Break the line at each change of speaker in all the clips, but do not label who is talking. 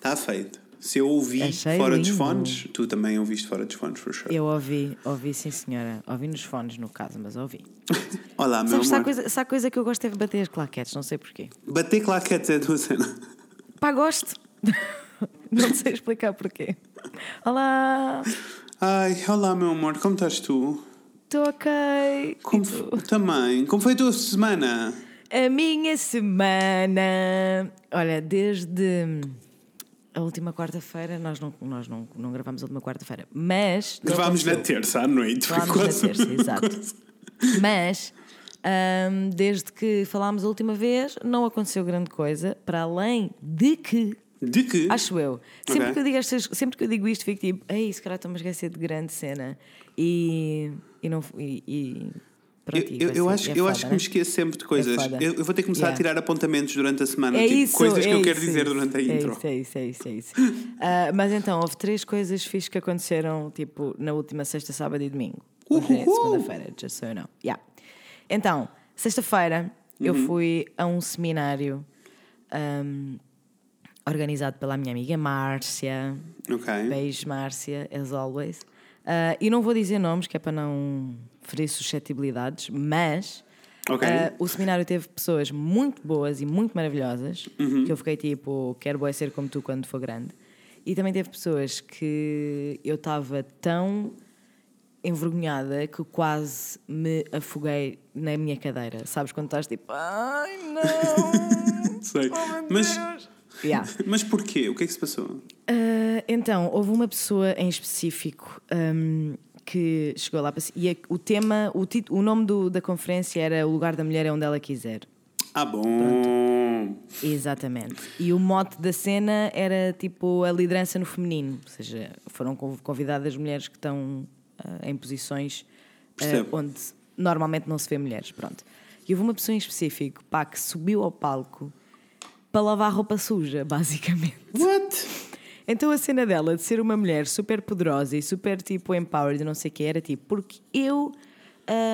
Está feito. Se eu ouvi
Achei
fora dos
lindo.
fones, tu também ouviste fora dos fones, for sure.
Eu ouvi, ouvi sim senhora. Ouvi nos fones, no caso, mas ouvi.
Olá, meu
Sabes, se há,
amor.
coisa, se há coisa que eu gosto é de bater as claquetes, não sei porquê.
Bater claquetes é a tua cena.
Pá, gosto. não sei explicar porquê. Olá,
Ai, olá, meu amor, como estás tu?
estou ok.
Como Também. Como foi a tua semana?
A minha semana. Olha, desde a última quarta-feira, nós não, nós não, não gravámos a última quarta-feira, mas.
Gravámos na terça à noite. Foi
Gravámos na terça, exato. Mas, hum, desde que falámos a última vez, não aconteceu grande coisa, para além de que.
De que?
Acho eu. Sempre,
Ok.
que eu digo estas, sempre que eu digo isto, fico tipo, ei, se calhar estou-me a esquecer de grande cena. E, e não. E, e pronto,
Eu, eu, eu
ser-
acho,
é
eu
foda,
acho que
né?
me esqueço sempre de coisas.
foda.
eu, eu vou ter que começar
Yeah.
a tirar apontamentos durante a semana.
É
tipo,
isso,
coisas que
é
eu quero
isso,
dizer
isso.
durante a
É
intro.
é isso, é isso. É isso. Ah, mas então, houve três coisas fixas que aconteceram tipo, na última sexta, sábado e domingo. Hoje é segunda-feira, just so you know. Yeah. Então, sexta-feira eu
Uhum.
fui a um seminário ahm, organizado pela minha amiga Márcia.
Ok.
Beijo, Márcia, as always. Ah, e não vou dizer nomes, que é para não ferir suscetibilidades, mas
Ok.
ah, o seminário teve pessoas muito boas e muito maravilhosas,
Uhum.
que eu fiquei tipo, quero boa ser como tu quando for grande. E também teve pessoas que eu estava tão envergonhada que quase me afoguei na minha cadeira. Sabes quando estás tipo, ai não!
Sei.
Oh,
mas!
Yeah.
mas porquê? O que é que se passou?
Ah, então, houve uma pessoa em específico ahm, que chegou lá para e a- o tema, o, tit- o nome do- da conferência era O lugar da mulher é onde ela quiser.
Ah, bom.
Exatamente. E o mote da cena era tipo a liderança no feminino, ou seja, foram conv- convidadas mulheres que estão ah, em posições
Percebo.
onde normalmente não se vê mulheres. Pronto. E houve uma pessoa em específico pá, que subiu ao palco para lavar roupa suja, basicamente.
What?
Então a cena dela de ser uma mulher super poderosa e super tipo empowered e não sei o que era tipo, porque eu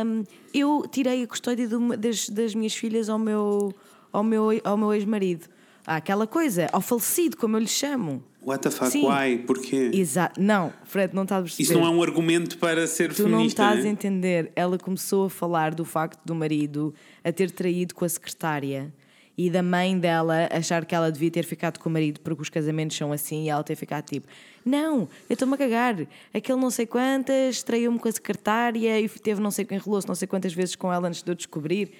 hum, eu tirei a custódia de uma- das, das minhas filhas ao meu, ao meu, ao meu ex-marido. Aquela coisa, ao falecido, como eu lhe chamo.
What the fuck?
Sim.
Why? Porquê?
Exato. Não, Fred, não estás a perceber.
Isso não é um argumento para ser
Tu não
feminista.
estás a
né?
entender. Ela começou a falar do facto do marido a ter traído com a secretária e da mãe dela achar que ela devia ter ficado com o marido porque os casamentos são assim e ela ter ficado tipo: Não, eu estou-me a cagar. Aquele não sei quantas traiu-me com a secretária e teve não sei enrolou-se não sei quantas vezes com ela antes de eu descobrir.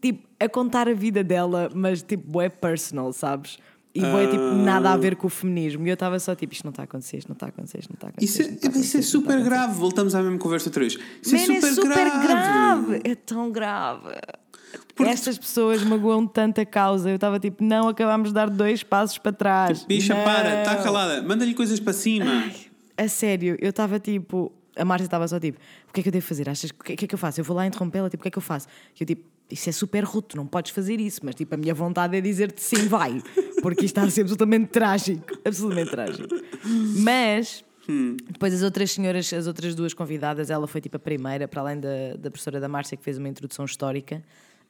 Tipo, a contar a vida dela, mas tipo, é personal, sabes? E é tipo nada a ver com o feminismo. E eu estava só tipo: Isto não está a acontecer, isto não está a acontecer, isto não está a acontecer.
Isso é,
a
isso é super
acontecer."
grave. Voltamos à mesma conversa outra vez. Isso
Man,
é super,
é super
grave.
grave. É tão grave.
Porque-
Estas pessoas magoam tanta causa. Eu estava tipo, não, acabámos de dar dois passos para trás.
Bicha,
Não.
para, está calada. Manda-lhe coisas para cima.
A sério, eu estava tipo. A Márcia estava só tipo, o que é que eu devo fazer? Achas que o que é que eu faço? Eu vou lá interrompê-la, tipo, o que é que eu faço? E eu tipo, isso é super rude, tu não podes fazer isso, mas tipo, a minha vontade é dizer-te sim, vai, porque isto está a ser absolutamente trágico, absolutamente trágico. Mas depois as outras senhoras, as outras duas convidadas, ela foi tipo a primeira, para além da, da professora da Márcia, que fez uma introdução histórica.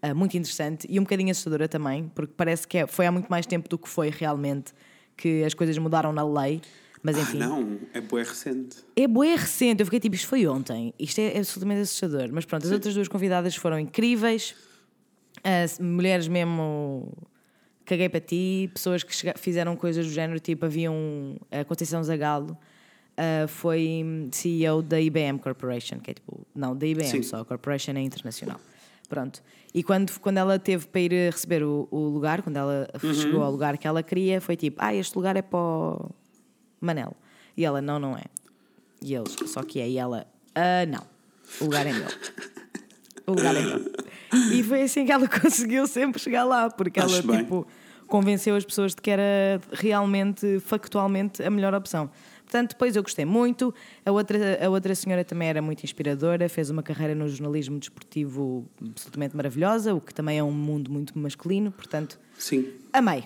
Ah, muito interessante e um bocadinho assustadora também, porque parece que é- foi há muito mais tempo do que foi realmente que as coisas mudaram na lei. Mas
Ah,
enfim,
não, é bué recente.
é bué recente, eu fiquei tipo, isto foi ontem, isto é absolutamente assustador. Mas pronto, as outras duas convidadas foram incríveis, as mulheres mesmo, caguei para ti, pessoas que fizeram coisas do género, tipo, havia um, a Conceição Zagalo, ah, foi CEO da IBM Corporation, que é tipo, não, da IBM
Sim.
só, a Corporation é internacional. Pronto. E quando, quando ela teve para ir receber o, o lugar, quando ela chegou ao lugar que ela queria, foi tipo, ah, este lugar é para o Manel. E ela, não, não é. E eles, só que é. E ela, ah, não. O lugar é meu. O lugar é meu. E foi assim que ela conseguiu sempre chegar lá, porque ela,
Acho bem.
tipo, convenceu as pessoas de que era realmente, factualmente, a melhor opção. Portanto, depois eu gostei muito. A outra, a outra senhora também era muito inspiradora, fez uma carreira no jornalismo desportivo absolutamente maravilhosa, o que também é um mundo muito masculino. Portanto,
Sim.
amei.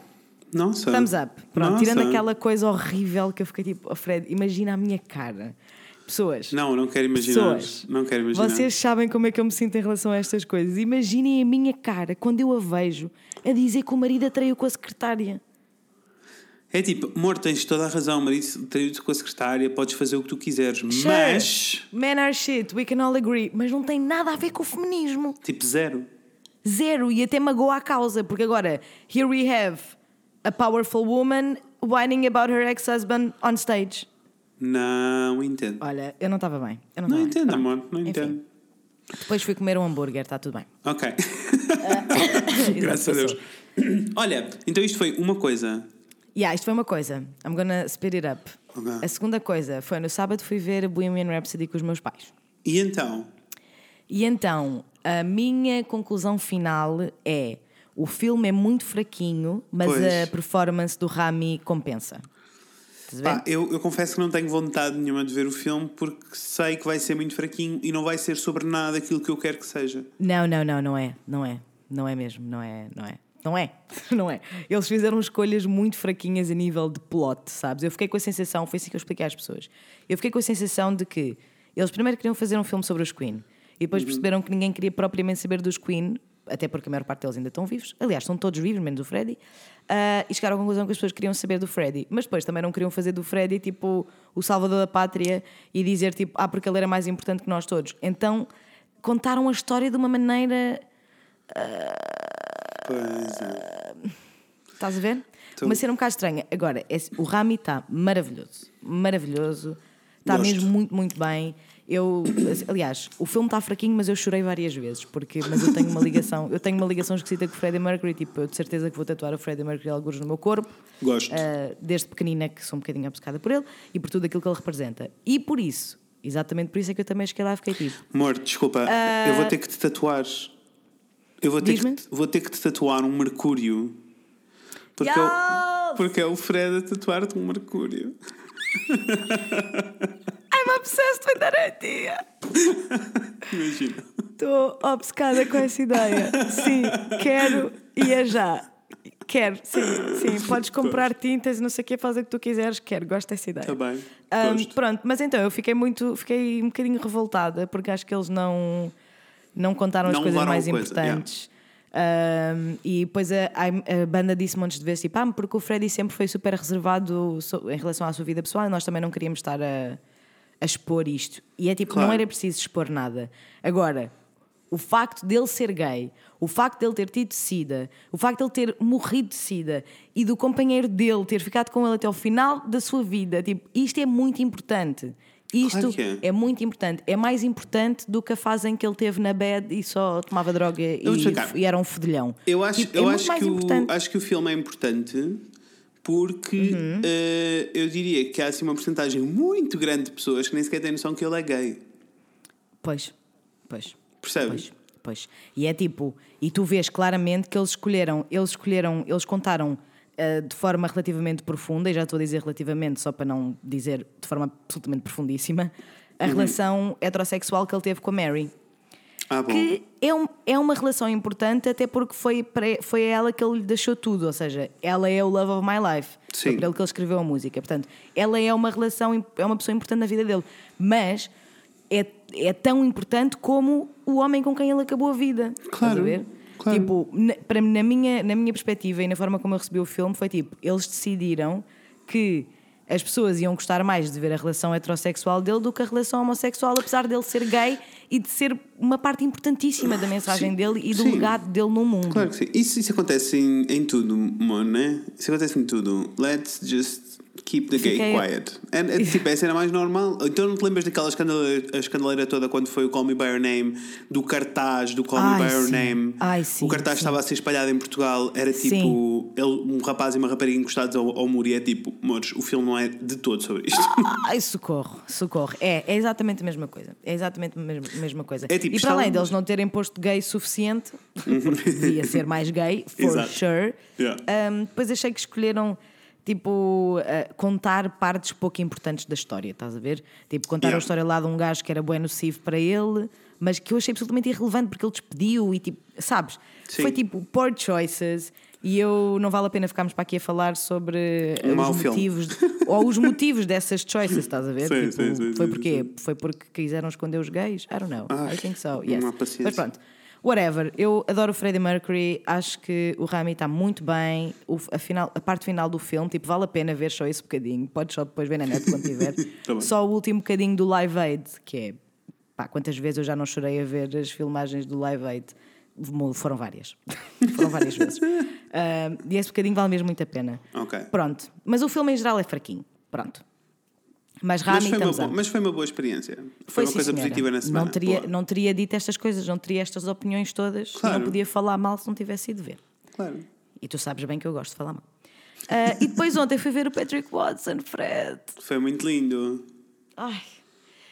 Nossa.
Thumbs up. Pronto,
Nossa.
tirando aquela coisa horrível que eu fiquei tipo, oh Fred, imagina a minha cara. Pessoas.
Não, não quero imaginar.
Pessoas.
Não quero imaginar.
Vocês sabem como é que eu me sinto em relação a estas coisas. Imaginem a minha cara quando eu a vejo a dizer que o marido atraiu com a secretária.
É tipo, amor, tens toda a razão, marido traiu-te com a secretária, podes fazer o que tu quiseres,
Sure.
mas.
Men are shit, we can all agree. Mas não tem nada a ver com o feminismo.
Tipo, zero.
Zero. E até magoa a causa. Porque agora, here we have a powerful woman whining about her ex-husband on stage.
Não entendo.
Olha, eu não estava bem. Eu não,
Não
bem.
entendo,
Pronto.
amor, não
Enfim.
entendo.
Depois fui comer um hambúrguer, está tudo bem.
Ok. Graças a Deus. Olha, então isto foi uma coisa.
Yeah, isto foi uma coisa. I'm gonna speed it up.
Ok.
A segunda coisa foi no sábado fui ver Bohemian Rhapsody com os meus pais.
E então?
E então, a minha conclusão final é: o filme é muito fraquinho, mas
Pois.
a performance do Rami compensa. A?
Pá, eu, eu confesso que não tenho vontade nenhuma de ver o filme porque sei que vai ser muito fraquinho e não vai ser sobre nada aquilo que eu quero que seja.
Não, não, não, não é. Não é. Não é mesmo. Não é. Não é. Não é. Não é. Eles fizeram escolhas muito fraquinhas a nível de plot, sabes? Eu fiquei com a sensação, foi assim que eu expliquei às pessoas. Eu fiquei com a sensação de que eles primeiro queriam fazer um filme sobre os Queen e depois perceberam que ninguém queria propriamente saber dos Queen, até porque a maior parte deles ainda estão vivos. Aliás, estão todos vivos, menos o Freddy. Ah, e chegaram à conclusão que as pessoas queriam saber do Freddy. Mas depois também não queriam fazer do Freddy tipo o salvador da pátria e dizer tipo, ah, porque ele era mais importante que nós todos. Então contaram a história de uma maneira
Pois é.
Estás a ver?
Tô.
Uma cena um bocado estranha. Agora, esse- o Rami está maravilhoso. Maravilhoso. Está mesmo muito, muito bem. Eu, aliás, o filme está fraquinho, mas eu chorei várias vezes, porque mas eu tenho uma ligação, eu tenho uma ligação esquisita com o Freddie Mercury, tipo, eu de certeza que vou tatuar o Freddie Mercury alguns no meu corpo.
Gosto.
Uh, desde pequenina que sou um bocadinho obcecada por ele e por tudo aquilo que ele representa. E por isso, exatamente por isso é que eu também cheguei lá e fiquei tipo,
Amor, desculpa, eu vou ter que te tatuar. Eu vou ter, que, vou ter que te tatuar um Mercúrio. Porque, é o,
Yes!
porque é o Fred a tatuar-te um Mercúrio.
I'm obsessed with that idea.
Imagina.
Estou obcecada com essa ideia. Sim, quero e é já. Quero, sim, sim. Podes comprar tintas e não sei o que, fazer o que tu quiseres. Quero, gosto dessa ideia.
Está Tá bem. Gosto.
pronto, mas então eu fiquei muito, fiquei um bocadinho revoltada porque acho que eles não, não contaram as
Não
coisas
levaram a
mais
coisa,
importantes. Ahm, e depois a, a- banda disse montes de vezes tipo, ah, porque o Freddy sempre foi super reservado em relação à sua vida pessoal e nós também não queríamos estar a, a expor isto. E é tipo,
Claro.
não era preciso expor nada. Agora, o facto dele ser gay, o facto dele ter tido sida, o facto dele ter morrido de sida e do companheiro dele ter ficado com ele até o final da sua vida, tipo, isto é muito importante. Isto
Claro é.
é. muito importante. É mais importante do que a fase em que ele teve na bed e só tomava droga e, e era um fedilhão.
Eu acho,
Tipo,
eu
é
acho, que
importante.
o, acho que o filme é importante porque
Uhum.
eh, eu diria que há assim uma porcentagem muito grande de pessoas que nem sequer têm noção que ele é gay.
Pois, pois.
Percebes?
Pois, pois. E é tipo, e tu vês claramente que eles escolheram, eles escolheram, eles contaram de forma relativamente profunda, e já estou a dizer relativamente só para não dizer de forma absolutamente profundíssima, a
Uhum.
relação heterossexual que ele teve com a Mary.
Ah.
Que é, um, é uma relação importante, até porque foi, foi a ela que ele lhe deixou tudo, ou seja, ela é o love of my life. Foi
Sim.
para ele que ele escreveu a música. Portanto, ela é uma relação, é uma pessoa importante na vida dele. Mas é, é tão importante como o homem com quem ele acabou a vida. Estás
Claro,
a ver?
Claro.
Tipo, na, para, na, minha, na minha perspectiva e na forma como eu recebi o filme, foi tipo: eles decidiram que as pessoas iam gostar mais de ver a relação heterossexual dele do que a relação homossexual, apesar dele ser gay e de ser uma parte importantíssima da mensagem
Sim,
dele e do
sim.
legado dele no mundo.
Claro que sim. Isso, isso acontece em, em tudo, amor, né? Isso acontece em tudo. Let's just keep the gay
Fiquei-
quiet. É, é, tipo, essa era mais normal. Então não te lembras daquela escandaleira, a escandaleira toda quando foi o Call Me By Your Name, do cartaz do Call Me By Your
sim.
Name?
Ai, sim,
o cartaz
sim.
estava a ser espalhado em Portugal, era tipo ele, um rapaz e uma rapariga encostados ao, ao muro e é tipo, amores, o filme não é de todo sobre isto.
Ai, socorro, socorro. É, é exatamente a mesma coisa. É exatamente a mesma, mesma coisa.
É tipo,
e para além
estávamos-
deles não terem posto gay suficiente, porque devia ser mais gay, for
Exato.
sure,
Yeah.
um, depois achei que escolheram. Tipo, uh, contar partes pouco importantes da história, estás a ver? Tipo, contar
Yeah.
a história lá de um gajo que era bem nocivo para ele, mas que eu achei absolutamente irrelevante porque ele despediu e tipo, sabes?
Sim.
Foi tipo poor choices e eu não vale a pena ficarmos para aqui a falar sobre
Um mau
os motivos ou os motivos dessas choices, estás a ver?
Sim,
Tipo,
sim, sim,
foi
sim,
porquê? Foi porque quiseram esconder os gays? I don't know.
Ai,
I think so.
não
Yes.
há paciência.
Mas pronto. Whatever, eu adoro o Freddie Mercury, acho que o Rami está muito bem. O, a, final, a parte final do filme, tipo, vale a pena ver só esse bocadinho. Podes só depois ver na net quando tiver.
Tá
só o último bocadinho do Live Aid, que é. Pá, quantas vezes eu já não chorei a ver as filmagens do Live Aid? Foram várias. Foram várias vezes. Ah, e esse bocadinho vale mesmo muito a pena.
Ok.
Pronto. Mas o filme em geral é fraquinho. Pronto. Mas Rami
Mas foi, uma boa, mas foi uma boa experiência. Foi, uma
sim,
coisa
senhora.
positiva na semana.
Não teria,
Boa.
não teria dito estas coisas, não teria estas opiniões todas.
Claro.
Não podia falar mal se não tivesse ido ver.
Claro.
E tu sabes bem que eu gosto de falar mal. Ah, e depois ontem fui ver o Patrick Watson, Fred.
Foi muito lindo.
Ai.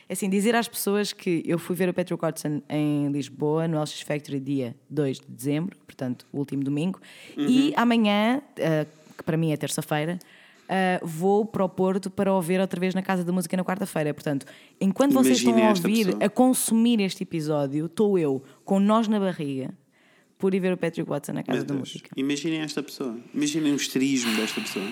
É Assim, dizer às pessoas que eu fui ver o Patrick Watson em Lisboa, no LX Factory, dia 2 de dezembro, portanto, o último domingo, e amanhã, ah, que para mim é terça-feira, ah, vou para o Porto para ouvir outra vez na Casa da Música na quarta-feira. Portanto, enquanto vocês estão a ouvir,
pessoa.
a consumir este episódio, estou eu com nós na barriga por ir ver o Patrick Watson na Casa da. Música.
Imaginem esta pessoa. Imaginem o esterismo desta pessoa.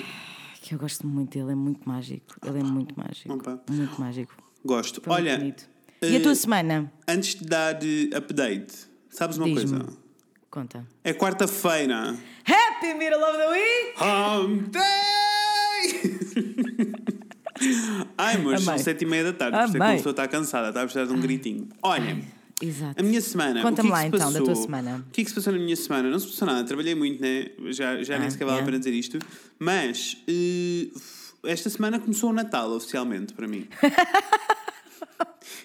Que eu gosto muito dele, é muito mágico. Ele é muito mágico.
Opa.
Muito mágico.
Gosto.
Foi
Olha,
bonito. E a
eh,
tua semana?
antes de dar eh, update, sabes uma coisa?
Conta.
É quarta-feira.
Happy middle of the week!
Hump Day! Ai, mas são sete e meia da tarde, por isso é que a pessoa está cansada, está a precisar de um gritinho. Olha,
Exato.
a minha semana.
Conta-me
o que é
lá,
que se
então, da
passou?
tua semana.
O que é que se passou na minha semana? Não se passou nada, trabalhei muito, né? Já, já nem
Ah,
sequer vale a
yeah.
pena dizer isto. Mas eh, esta semana começou o Natal oficialmente para mim.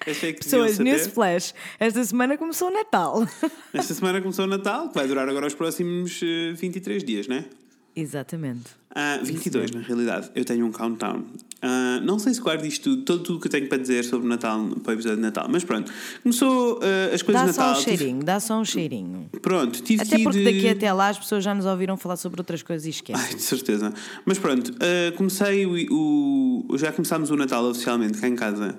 Esta é
Pessoas, newsflash, esta semana começou o Natal.
Esta semana começou o Natal, que vai durar agora os próximos eh, 23 dias, né?
Exatamente.
Ah, 22, na realidade. Eu tenho um countdown. Ah, não sei se guardo isto tudo, todo tudo que eu tenho para dizer sobre o Natal, para o episódio de Natal, mas pronto. Começou ah, as coisas
Dá
de
só
Natal.
um
tive-
cheirinho, dá só um cheirinho.
Pronto, tive
Até
que
porque
ir,
daqui até lá as pessoas já nos ouviram falar sobre outras coisas e esquecem.
Ai, de certeza. Mas pronto, ah, comecei o, o- Já começámos o Natal oficialmente cá em casa.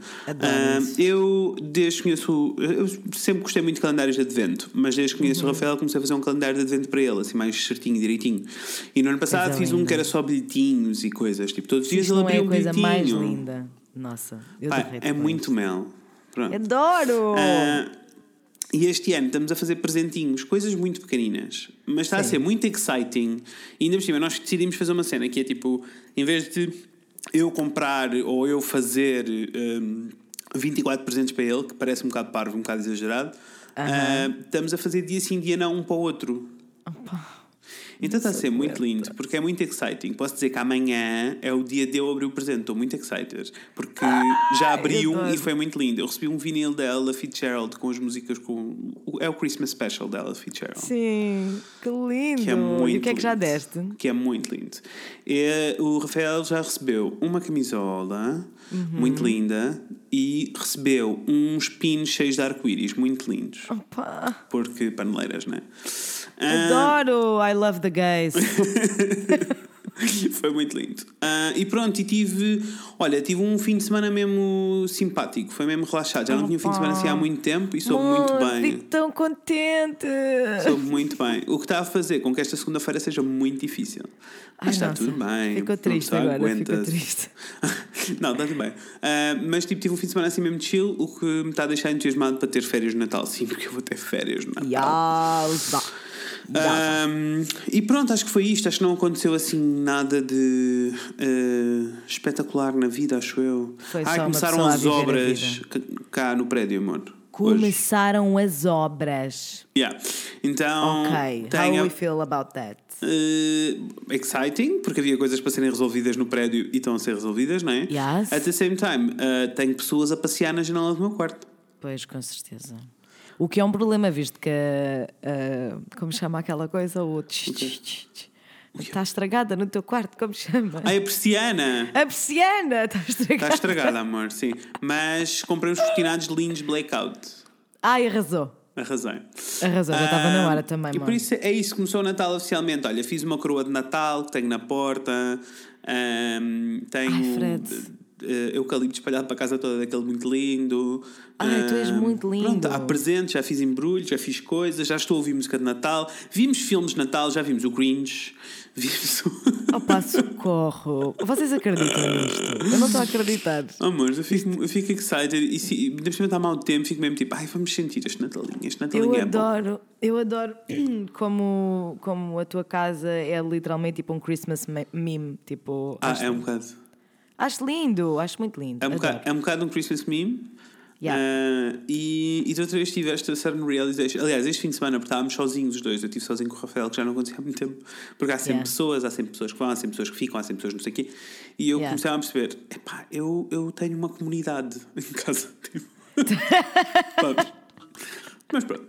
Eu, desde que conheço. Eu sempre gostei muito de calendários de advento, mas desde que conheço
Uhum.
o Rafael comecei a fazer um calendário de advento para ele, assim, mais certinho, direitinho. E no ano passado fiz um que era só bilhetinhos e coisas. Tipo, todos os dias ele
é
abria
a
um
coisa mais linda. Nossa, eu
Pá, é muito mel. Pronto.
Adoro!
Ah, e este ano estamos a fazer presentinhos, coisas muito pequeninas, mas está a
Sim.
ser muito exciting. E ainda por cima, nós decidimos fazer uma cena que é tipo, em vez de eu comprar ou eu fazer hum, 24 presentes para ele, que parece um bocado parvo, um bocado exagerado, ah, estamos a fazer dia sim, dia não, um para o outro. Então está a ser muito lindo, porque é muito exciting. Posso dizer que amanhã é o dia de eu abrir o presente. Estou muito excited, porque já abri um
adoro.
e foi muito lindo. Eu recebi um vinil da Ella Fitzgerald com as músicas com. É o Christmas Special da Ella Fitzgerald.
Sim, que lindo!
Que é muito
e o que é que já
lindo.
deste?
Que é muito lindo. E, o Rafael já recebeu uma camisola
Uhum.
muito linda e recebeu uns pins cheios de arco-íris muito lindos.
Opa,
Porque paneleiras, né?
Adoro! I love the gays.
Foi muito lindo. Ah, e pronto, e tive. Olha, tive um fim de semana mesmo simpático, foi mesmo relaxado. Já não tinha um fim de semana assim há muito tempo e soube muito bem.
Fico tão contente!
Soube muito bem. O que está a fazer com que esta segunda-feira seja muito difícil. Mas
Ai,
está
nossa,
tudo bem.
Ficou triste
pessoa
agora, ficou
aguenta-se.
triste.
não, está tudo bem. Ah, mas tipo, tive um fim de semana assim mesmo chill, o que me está a deixar entusiasmado para ter férias de Natal. Sim, porque eu vou ter férias de Natal.
Yalza.
Ahm, e pronto, acho que foi isto. Acho que não aconteceu assim nada de eh, espetacular na vida, acho eu.
Foi
Ai,
uma
começaram as obras cá no prédio, amor. Hoje.
Começaram as obras.
Yeah. Então,
Ok, how we feel about that?
eh, exciting, porque havia coisas para serem resolvidas no prédio e estão a ser resolvidas, não é?
Yes.
At the same time, eh, tenho pessoas a passear na janela do meu quarto.
Pois, com certeza. O que é um problema, visto que. ah, como chama aquela coisa? O. tch, tch, tch. Está estragada no teu quarto, como chama?
Ai, a persiana!
A persiana está estragada.
Está estragada, amor, sim. Mas comprei uns cortinados lindos blackout.
Ai, arrasou.
Arrasei.
Arrasou, já estava na
Ah,
hora também,
E por isso é isso, começou o Natal oficialmente. Olha, fiz uma coroa de Natal que tenho na porta. ahm, tenho.
Ai, Fred.
Eh, eucalipto espalhado para a casa toda, daquele muito lindo.
Ai, tu és muito lindo.
Pronto, há presentes, já fiz embrulhos, já fiz coisas, já estou a ouvir música de Natal. Vimos filmes de Natal, já vimos o Grinch, vimos o.
Opa, socorro. Vocês acreditam nisto? Eu não estou a acreditar.
Oh, amor, eu fico, eu fico excited e se cima está mau tempo, fico mesmo tipo, ai, vamos sentir este Natalinho, este Natalinho
Eu
é bom.
adoro, eu adoro como, como a tua casa é literalmente tipo um Christmas me- meme. Tipo,
Ah, é um bocado.
Acho lindo, acho muito lindo.
É um, bocado, é um bocado um Christmas meme.
Yeah.
Ah, e, e de outra vez tive esta certain realization. Aliás, este fim de semana, porque estávamos sozinhos os dois, eu estive sozinho com o Rafael, que já não acontecia há muito tempo, porque há sempre
Yeah.
pessoas, há sempre pessoas que vão, há sempre pessoas que ficam, há sempre pessoas não sei o quê. E eu
Yeah.
comecei a perceber: epá, eu, eu tenho uma comunidade em casa. Tipo. Mas pronto.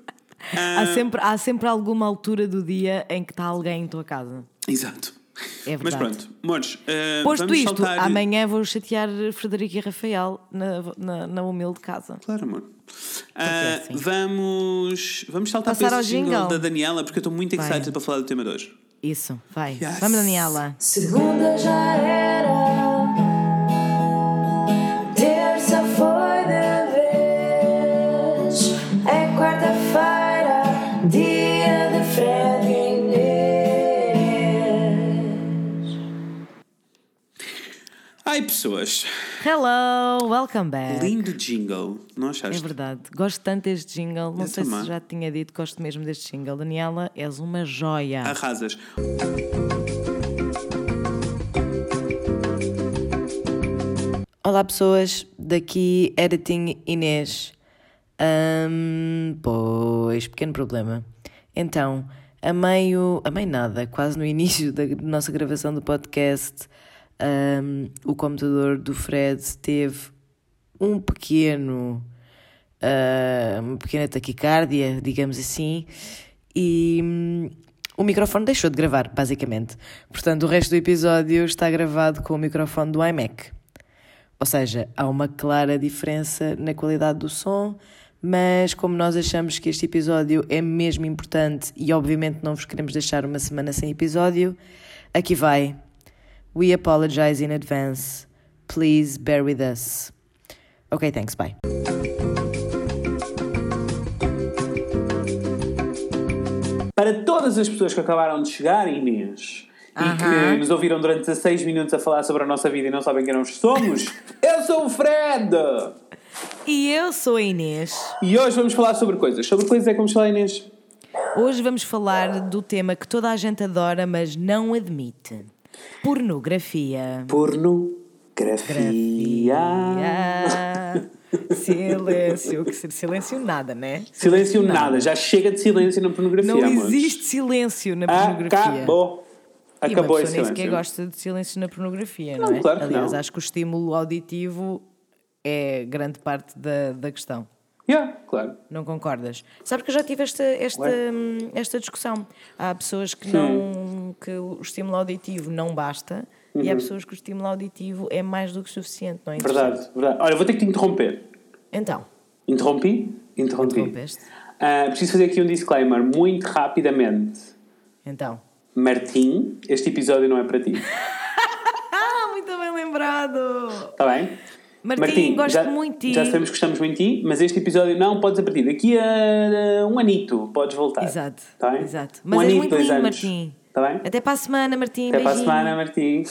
Há,
Ah,
sempre, há sempre alguma altura do dia em que está alguém em tua casa.
Exato.
É
Mas
verdade.
pronto, amores, ah,
Posto
vamos
isto,
saltar...
amanhã vou chatear Frederico e Rafael na, na, na humilde casa.
Claro, amor. Ah,
é assim.
vamos, vamos saltar
Passar
para esse jingle,
jingle.
da Daniela, porque eu estou muito
Vai.
excited para falar do tema de hoje.
Isso, vai.
Yes.
Vamos, Daniela.
Segunda já era,
pessoas,
Hello, welcome back.
lindo jingle, não
É
achaste?
verdade, gosto tanto deste jingle. Não
Eu
sei
também.
se já te tinha dito, gosto mesmo deste jingle. Daniela, és uma joia.
Arrasas.
Olá pessoas, daqui Editing Inês. Ahm, pois, pequeno problema. Então, a meio, a meio nada, quase no início da nossa gravação do podcast, ahm, o computador do Fred teve um pequeno, ah, uma pequena taquicardia, digamos assim, e hum, o microfone deixou de gravar, basicamente. Portanto, o resto do episódio está gravado com o microfone do iMac. Ou seja, há uma clara diferença na qualidade do som, mas como nós achamos que este episódio é mesmo importante e obviamente não vos queremos deixar uma semana sem episódio, aqui vai. We apologize in advance. Please bear with us. Ok, thanks, bye.
Para todas as pessoas que acabaram de chegar, Inês, e que nos ouviram durante 16 minutos a falar sobre a nossa vida e não sabem quem nós somos, eu sou o Fred!
E eu sou a Inês.
E hoje vamos falar sobre coisas. Sobre coisas é que vamos falar, Inês?
Hoje vamos falar do tema que toda a gente adora, mas não admite: pornografia.
Pornografia.
Silêncio, que silêncio nada, né?
Silêncio nada, já chega de silêncio na pornografia,
Não
amores.
existe silêncio na pornografia.
Acabou.
E uma
Acabou
pessoa nem sequer
silêncio.
gosta de silêncio na pornografia, não,
Não,
é?
claro
Aliás,
não.
acho que o estímulo auditivo é grande parte da, da questão.
Yeah, claro.
Não concordas? Sabes que eu já tive esta, esta,
Ué?
hum, esta discussão. Há pessoas que não que o estímulo auditivo não basta e há pessoas que o estímulo auditivo é mais do que suficiente, não é?
Verdade, verdade. Olha, vou ter que te interromper.
Então,
Interrompi? Interrompi.
interrompeste?
Ah, preciso fazer aqui um disclaimer muito rapidamente.
Então.
Martim, este episódio não é para ti.
Ah, muito bem lembrado!
Está bem?
Martim, gosto
já,
muito de ti.
Já sabemos que gostamos muito de ti, mas este episódio não podes a partir daqui a um anito, podes voltar.
Exato,
Tá bem?
exato.
Um
Mas és
anito,
muito
dois
lindo,
anos.
Martim.
Está bem?
Até para a semana, Martim.
Até para a
beijinho.
semana, Martim.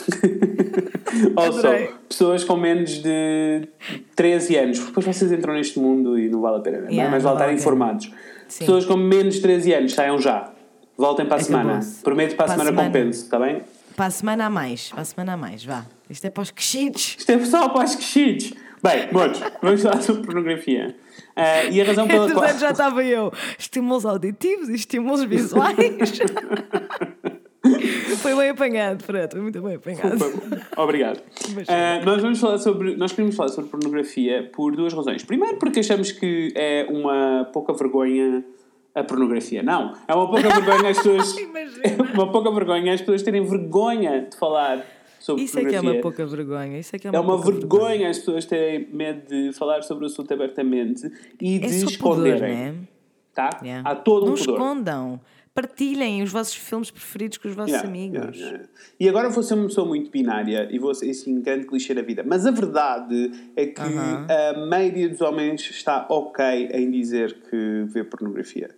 also,
Adorei.
pessoas com menos de 13 anos, porque depois vocês entram neste mundo e não vale a pena, não é?
Yeah,
mas vale
pena.
informados.
Sim.
Pessoas com menos de 13 anos, saiam já. Voltem para a semana.
Acabou-se.
Prometo para a
Para
semana
semana.
compenso, está bem?
Para a semana a mais. Para a semana a mais, vá. Isto é para os quechidos.
Isto é só para os crescidos. Bem, moços, vamos falar sobre pornografia. Ah, e a razão pela qual.
Já estava eu. Estímulos auditivos e estímulos visuais. foi bem apanhado, Fred. Foi muito bem apanhado.
Obrigado. Ah, nós vamos falar sobre. Nós queremos falar sobre pornografia por duas razões. Primeiro, porque achamos que é uma pouca vergonha a pornografia. Não, é uma pouca vergonha as pessoas. É uma pouca vergonha as pessoas terem vergonha de falar sobre
Isso é que é
pornografia.
uma pouca vergonha. Isso é que é uma,
É uma
pouca
vergonha as pessoas terem medo de falar sobre o assunto abertamente e
É
de
pudor,
esconderem.
não é?
Tá?
Yeah.
Há todo um
não
pudor.
escondam. Partilhem os vossos filmes preferidos com os vossos
Yeah,
amigos.
yeah. E agora vou ser uma pessoa muito binária e vou ser assim, um grande clichê da vida. Mas a verdade é que a maioria dos homens está ok em dizer que vê pornografia.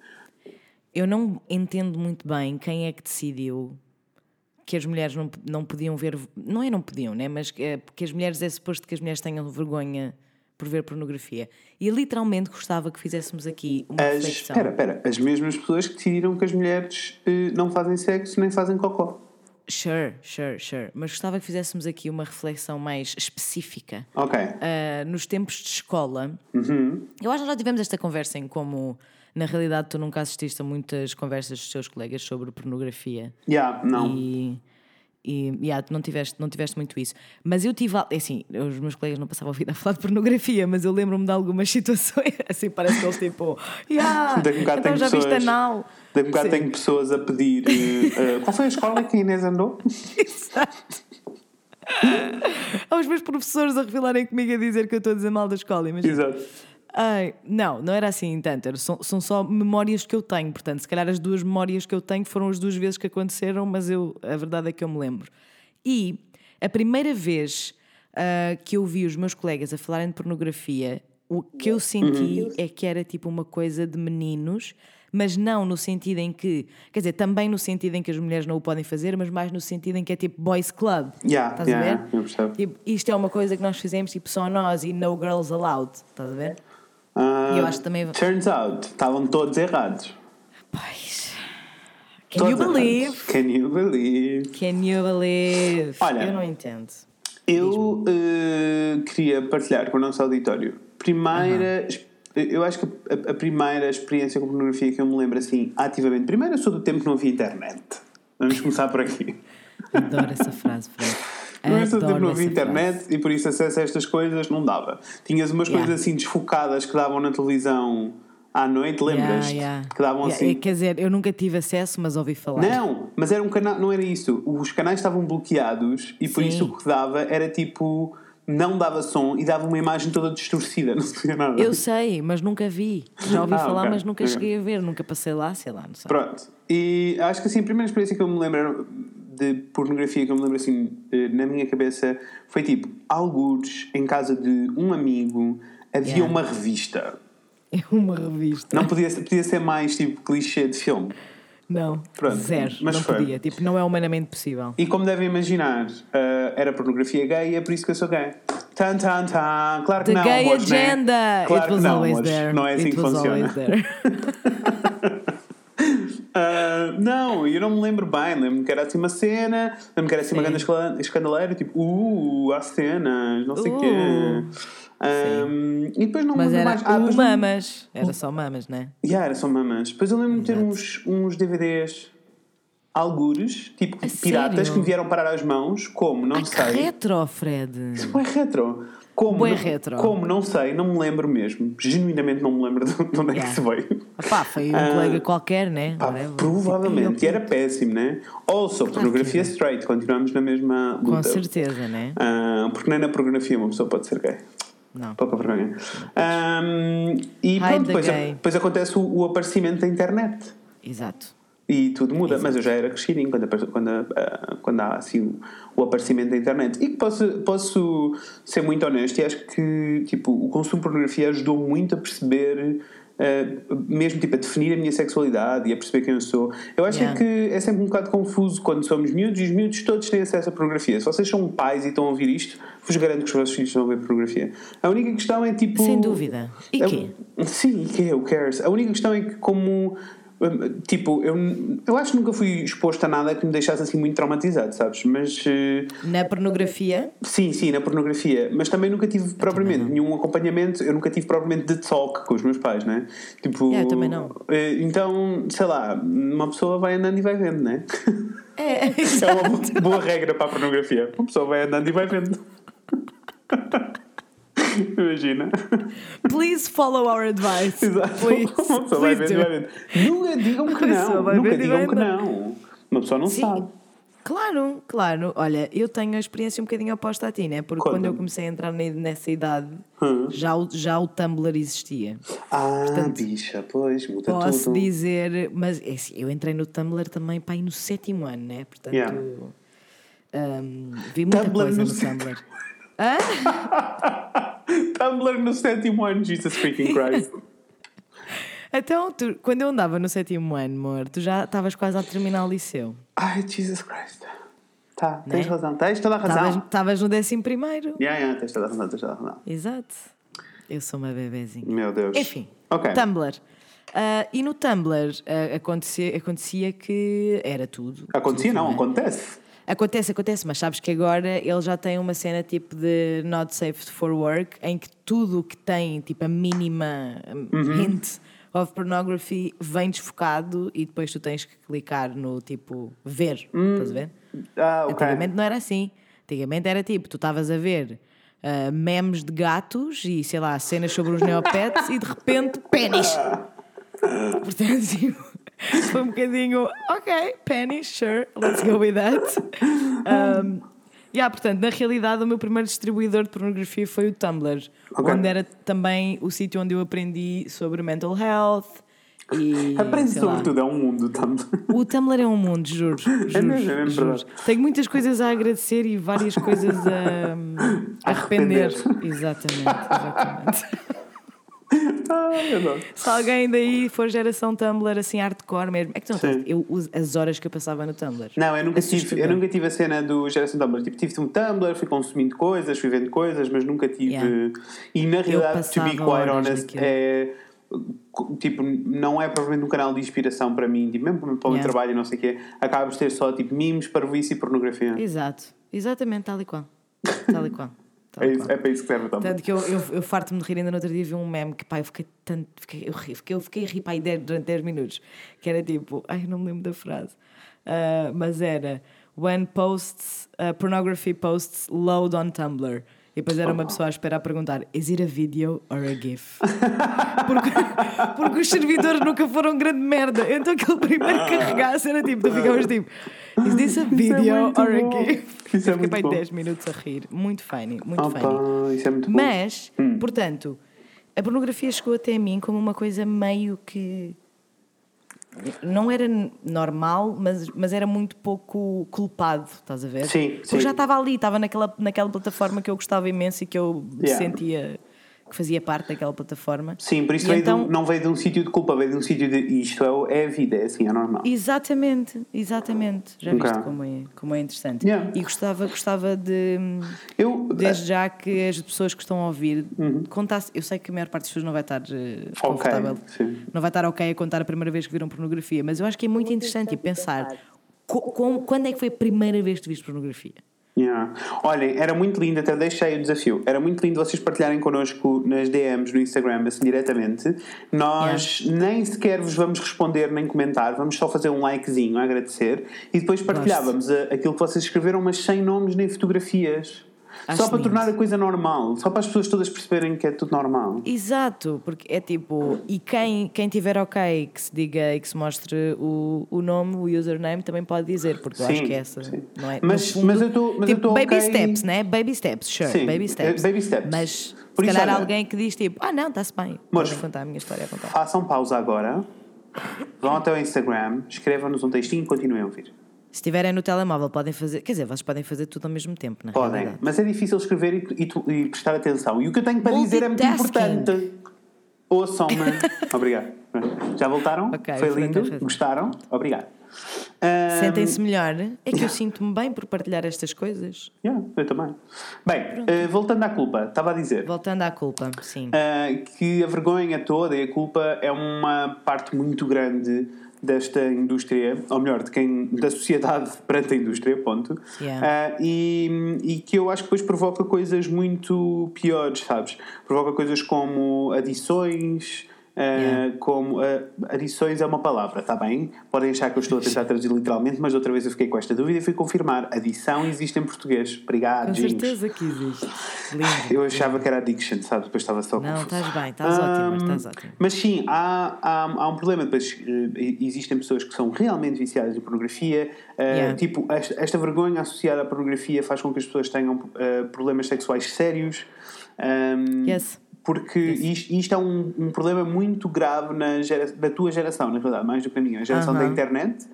Eu não entendo muito bem quem é que decidiu que as mulheres não, não podiam ver. Não é não podiam, né? Mas que, é- que as mulheres é suposto que as mulheres tenham vergonha por ver pornografia. E literalmente gostava que fizéssemos aqui uma
As,
reflexão.
espera, espera, as mesmas pessoas que decidiram que as mulheres eh, não fazem sexo nem fazem cocó.
Sure, sure, sure. Mas gostava que fizéssemos aqui uma reflexão mais específica.
Ok.
Ah, nos tempos de escola,
Uhum.
eu acho que já tivemos esta conversa em como, na realidade, tu nunca assististe a muitas conversas dos teus colegas sobre pornografia.
Yeah, não.
E, e yeah, tu não tiveste, não tiveste muito isso. Mas eu tive. é Assim, os meus colegas não passavam a vida a falar de pornografia, mas eu lembro-me de algumas situações. Assim, parece que eles tipo. Yeah,
Daqui um
então
tem
já viste
pessoas-
anal.
Daqui a bocado tenho pessoas a pedir eh, eh, qual foi a escola que a Inês andou?
Há os meus professores a revelarem comigo a dizer que eu estou a dizer mal da escola. Imagina.
Exato.
Ai, não, não era assim tanto. São, são só memórias que eu tenho. Portanto, se calhar as duas memórias que eu tenho foram as duas vezes que aconteceram, mas eu, a verdade é que eu me lembro. E a primeira vez ah, que eu vi os meus colegas a falarem de pornografia, o que eu senti é que era tipo uma coisa de meninos, mas não no sentido em que, quer dizer, também no sentido em que as mulheres não o podem fazer, mas mais no sentido em que é tipo boys club.
Yeah,
Estás
yeah,
a ver?
eu percebo.
Tipo, isto é uma coisa que nós fizemos tipo só nós e no girls allowed. Estás a ver?
Ah,
Eu acho que também-
Turns out, estavam todos errados.
Pois. Can you
Todos
believe?
errados. Can you believe?
Can you believe?
Olha,
eu não entendo.
Eu eh, queria partilhar com o nosso auditório. Primeira. Eu acho que a, a primeira experiência com pornografia que eu me lembro assim, ativamente. Primeiro, eu sou do tempo que não havia internet. Vamos começar por aqui.
Adoro essa frase, Fred.
Primeiro, sou do tempo não havia internet
frase.
e por isso acesso a estas coisas não dava. Tinhas umas
Yeah.
coisas assim desfocadas que davam na televisão à noite, lembras?
Yeah, yeah.
Que davam
Yeah,
assim.
Quer dizer, eu nunca tive acesso, mas ouvi falar.
Não, mas era um canal, não era isso. Os canais estavam bloqueados e por
Sim.
isso o que dava era tipo. Não dava som e dava uma imagem toda distorcida, não se via nada.
Eu sei, mas nunca vi. Já ouvi
Ah,
falar,
ok,
mas nunca
ok.
cheguei a ver. Nunca passei lá, sei lá, não sei.
Pronto. E acho que assim, a primeira experiência que eu me lembro de pornografia que eu me lembro assim eh, na minha cabeça foi tipo, algures em casa de um amigo havia
Yeah.
uma revista.
É uma revista.
Não podia ser, podia ser mais tipo clichê de filme.
Não,
Pronto,
zero.
mas
não
foi.
podia. Tipo, não é humanamente possível.
E como devem imaginar, eh, era pornografia gay é por isso que eu sou gay. Tan, tan, tan. Claro que
The
não,
gay
amores, né?
agenda!
Claro
It was
não,
always
amores.
there.
Não é assim
It
que funciona. Ah, não, eu não me lembro bem. Lembro-me que era assim uma cena, lembro-me que era assim uma
Sim.
grande escala- escandaleira, tipo, uh, há cenas, não sei o
Uh.
quê. Ahm, e depois não me
Mas
lembro
era
mais. Ah, depois não-
mamas. Era só mamas, né?
Yeah, era só mamas. Depois eu lembro-me de ter uns, uns DVDs algures, tipo
A
piratas,
sério?
que me vieram parar às mãos, como, não
Ai,
sei.
retro, Fred.
Bué retro. Como,
Bué retro.
como, não sei, não me lembro mesmo. Genuinamente não me lembro de de onde é que se veio.
Pá, foi um
Ah,
colega qualquer, né?
Pá,
Whatever.
provavelmente. E era péssimo, né? Also, pornografia
que era.
straight. Continuamos na mesma luta.
Com certeza, né?
Ah, porque nem na pornografia uma pessoa pode ser gay.
Não.
Pouca vergonha. Ahm, e
Hide
pronto,
the
depois,
gay.
depois acontece o, o aparecimento da internet.
Exato.
E tudo muda, mas eu já era crescidinho quando, quando, ah, quando há assim o, o aparecimento da internet. E que posso, posso ser muito honesto e acho que tipo, o consumo de pornografia ajudou muito a perceber, ah, mesmo tipo, a definir a minha sexualidade e a perceber quem eu sou. Eu acho
Yeah.
que é sempre um bocado confuso quando somos miúdos e os miúdos todos têm acesso à pornografia. Se vocês são pais e estão a ouvir isto, vos garanto que os vossos filhos a ver pornografia. A única questão é tipo.
Sem dúvida. E
É-
quê?
Sim, e quê? Who cares? A única questão é que, como. Tipo, eu, eu acho que nunca fui exposto a nada que me deixasse assim muito traumatizado, sabes? Mas. eh,
Na pornografia,
Sim, sim, na pornografia. Mas também nunca tive propriamente nenhum acompanhamento. Eu nunca tive propriamente de talk com os meus pais, né? Tipo.
Yeah, eu também não.
eh, Então, sei lá, uma pessoa vai andando e vai vendo, né?
é,
É uma bo- boa regra para a pornografia. Uma pessoa vai andando e vai vendo. Imagina.
please follow our advice.
Exato.
Please,
Uma pessoa vai vendo
do.
vai vendo. Nunca digam que não. Nunca digam que não. Uma pessoa não
Sim.
sabe.
Claro, claro. Olha, eu tenho a experiência um bocadinho oposta a ti, né? Porque quando eu
Conta-me.
comecei a entrar ne- nessa idade,
Hum.
já, o, já o Tumblr existia.
Ah,
Portanto,
bicha, pois, muda
Posso
tudo.
dizer, mas é assim, eu entrei no Tumblr também para ir no sétimo ano, né? Portanto,
Yeah.
hum, vi muita
Tumblr
coisa
no
no Tumblr.
Tumblr no sétimo ano, Jesus freaking Christ.
Então, tu- quando eu andava no sétimo ano, amor, tu já estavas quase a terminar o liceu.
Ai, Jesus Christ. Tá, tens
Né?
razão, tens toda a razão.
estavas no décimo primeiro.
Yeah, yeah, tens toda a razão, tens toda a razão.
Exato. Eu sou uma bebezinha.
Meu Deus.
Enfim,
Ok.
Tumblr. Ah, e no Tumblr ah, acontecia, acontecia que era tudo.
Acontecia,
tudo,
não,
né?
acontece.
Acontece, acontece, mas sabes que agora ele já tem uma cena tipo de not safe for work, em que tudo o que tem tipo a mínima um,
Uhum.
hint of pornography vem desfocado e depois tu tens que clicar no tipo ver, estás a ver?
Ah, ok.
Antigamente não era assim. Antigamente era tipo, tu estavas a ver ah, memes de gatos e sei lá, cenas sobre os neopets e de repente pênis. Portanto, tipo, foi um bocadinho, ok, pennies, sure, let's go with that. Um, yeah, portanto, na realidade, o meu primeiro distribuidor de pornografia foi o Tumblr,
Ok.
onde era também o sítio onde eu aprendi sobre mental health. E,
Aprende sobre
lá.
tudo, é um mundo. Tumblr.
O Tumblr é um mundo, juro. juro,
É mesmo, é mesmo
juro. Tenho muitas coisas a agradecer e várias coisas a, a arrepender.
Arrepender.
Exatamente, exatamente.
Adoro.
Se alguém daí for geração Tumblr assim hardcore mesmo, é que não
Sim.
eu uso as horas que eu passava no Tumblr.
Não, eu nunca, tive, eu nunca tive a cena do geração Tumblr. Tipo, tive um Tumblr, fui consumindo coisas, fui vendo coisas, mas nunca tive.
Yeah.
E na realidade, to be quite honest,
naquilo.
é. Tipo, não é provavelmente um canal de inspiração para mim, tipo, mesmo para o meu
Yeah.
trabalho e não sei o quê. Acaba por ter só tipo memes, parvoíce e pornografia.
Exato, exatamente, tal e qual. Tal e qual.
É, isso,
qual.
é para isso que serve o Tumblr.
Tanto que eu, eu, eu farto-me de rir ainda no outro dia vi um meme que pá, eu fiquei tanto. Fiquei, eu, ri, fiquei, eu fiquei a rir pá, aí durante 10 minutos. Que era tipo, ai, não me lembro da frase. Ah, mas era When posts, uh, pornography posts load on Tumblr. E depois era uma pessoa a esperar a perguntar: Is it a video or a GIF? Porque, porque os servidores nunca foram grande merda. Então aquele primeiro que carregasse era tipo, tu ficavas tipo: Is this a
é
video
muito
or a
bom.
GIF?
Isso é
fiquei
bom.
10 minutos a rir. Muito funny, muito
Opa,
funny.
isso é muito.
Mas,
Hum.
portanto, a pornografia chegou até a mim como uma coisa meio que. Não era normal, mas, mas era muito pouco culpado, estás a ver?
Sim,
Porque
sim.
já estava ali, estava naquela, naquela plataforma que eu gostava imenso e que eu
Yeah.
sentia que fazia parte daquela plataforma.
Sim, por isso veio de
então-
um- não veio de um sítio de culpa, veio de um sítio de isto é, é a vida, é assim, é normal.
Exatamente, exatamente. Já
Ok.
viste como é, como é interessante.
Yeah.
E gostava, gostava de.
Eu,
Desde já que as pessoas que estão a ouvir
Uhum.
contasse, eu sei que a maior parte das pessoas não vai estar eh, confortável,
sim.
não vai estar ok a contar a primeira vez que viram pornografia, mas eu acho que é muito interessante e pensar co- como- quando é que foi a primeira vez que tu viste pornografia?
Yeah. Olhem, era muito lindo, até deixei o desafio. Era muito lindo vocês partilharem connosco nas DMs no Instagram, assim diretamente. Nós nem sequer vos vamos responder nem comentar, vamos só fazer um likezinho a agradecer e depois partilhávamos a- aquilo que vocês escreveram, mas sem nomes nem fotografias.
Acho
só para
lindo.
tornar a coisa normal, só para as pessoas todas perceberem que é tudo normal.
Exato, porque é tipo, e quem, quem tiver ok que se diga e que se mostre o, o nome, o username, também pode dizer, porque eu acho que essa
sim.
não é.
Mas-
fundo,
mas eu eu
tipo, baby steps, né? Baby steps, sure,
Sim,
baby steps.
eh, baby steps.
Mas
Por
se calhar
olha-
alguém que diz tipo, ah não, está-se bem,
Mas-
vou contar a minha história a.
Façam pausa agora, vão até o Instagram, escrevam-nos um textinho e continuem a ouvir.
Se estiverem no telemóvel, podem fazer. Quer dizer, vocês podem fazer tudo ao mesmo tempo, não é?
Podem, mas é difícil escrever e, e e prestar atenção. E o que eu tenho para dizer é muito importante. Ouçam-me. Obrigado. Já voltaram?
Ok,
Foi lindo? Gostaram? Obrigado.
Sentem-se melhor. É que eu sinto-me bem por partilhar estas coisas.
yeah, eu também. Bem, eh, voltando à culpa, estava a dizer.
Voltando à culpa, sim.
Ah, que a vergonha toda e a culpa é uma parte muito grande desta indústria, ou melhor, de quem, da sociedade perante a indústria, ponto.
Yeah.
Ah, e, e que eu acho que depois provoca coisas muito piores, sabes? Provoca coisas como adições, Uh,
Yeah.
Como uh, adições é uma palavra, está bem? Podem achar que eu estou a tentar traduzir literalmente, mas outra vez eu fiquei com esta dúvida e fui confirmar. Adição existe em português. Obrigado,
Com
James.
certeza que existe. Lindo.
Eu achava que era addiction, sabe? Depois estava só
Não,
confuso.
estás bem, estás ótima,
Ahm,
estás ótima.
Mas sim, há, há, há um problema. Depois eh, existem pessoas que são realmente viciadas em pornografia. Eh,
Yeah.
Tipo, esta, esta vergonha associada à pornografia faz com que as pessoas tenham eh, problemas sexuais sérios. Ahm,
Yes.
Porque isto, isto é um, um problema muito grave na, gera, da tua geração, na verdade, mais do que a minha, a geração da
Aham.
internet.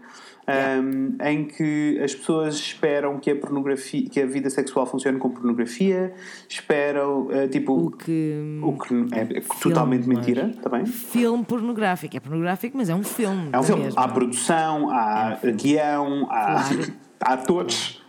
Um, em que as pessoas esperam que a pornografia, que a vida sexual funcione com pornografia, esperam, uh, tipo,
O que.
o que é, é totalmente mentira, também.
Filme pornográfico. É pornográfico, mas é um filme.
É um filme.
mesmo.
Há produção, há guião, há,
Claro.
há atores.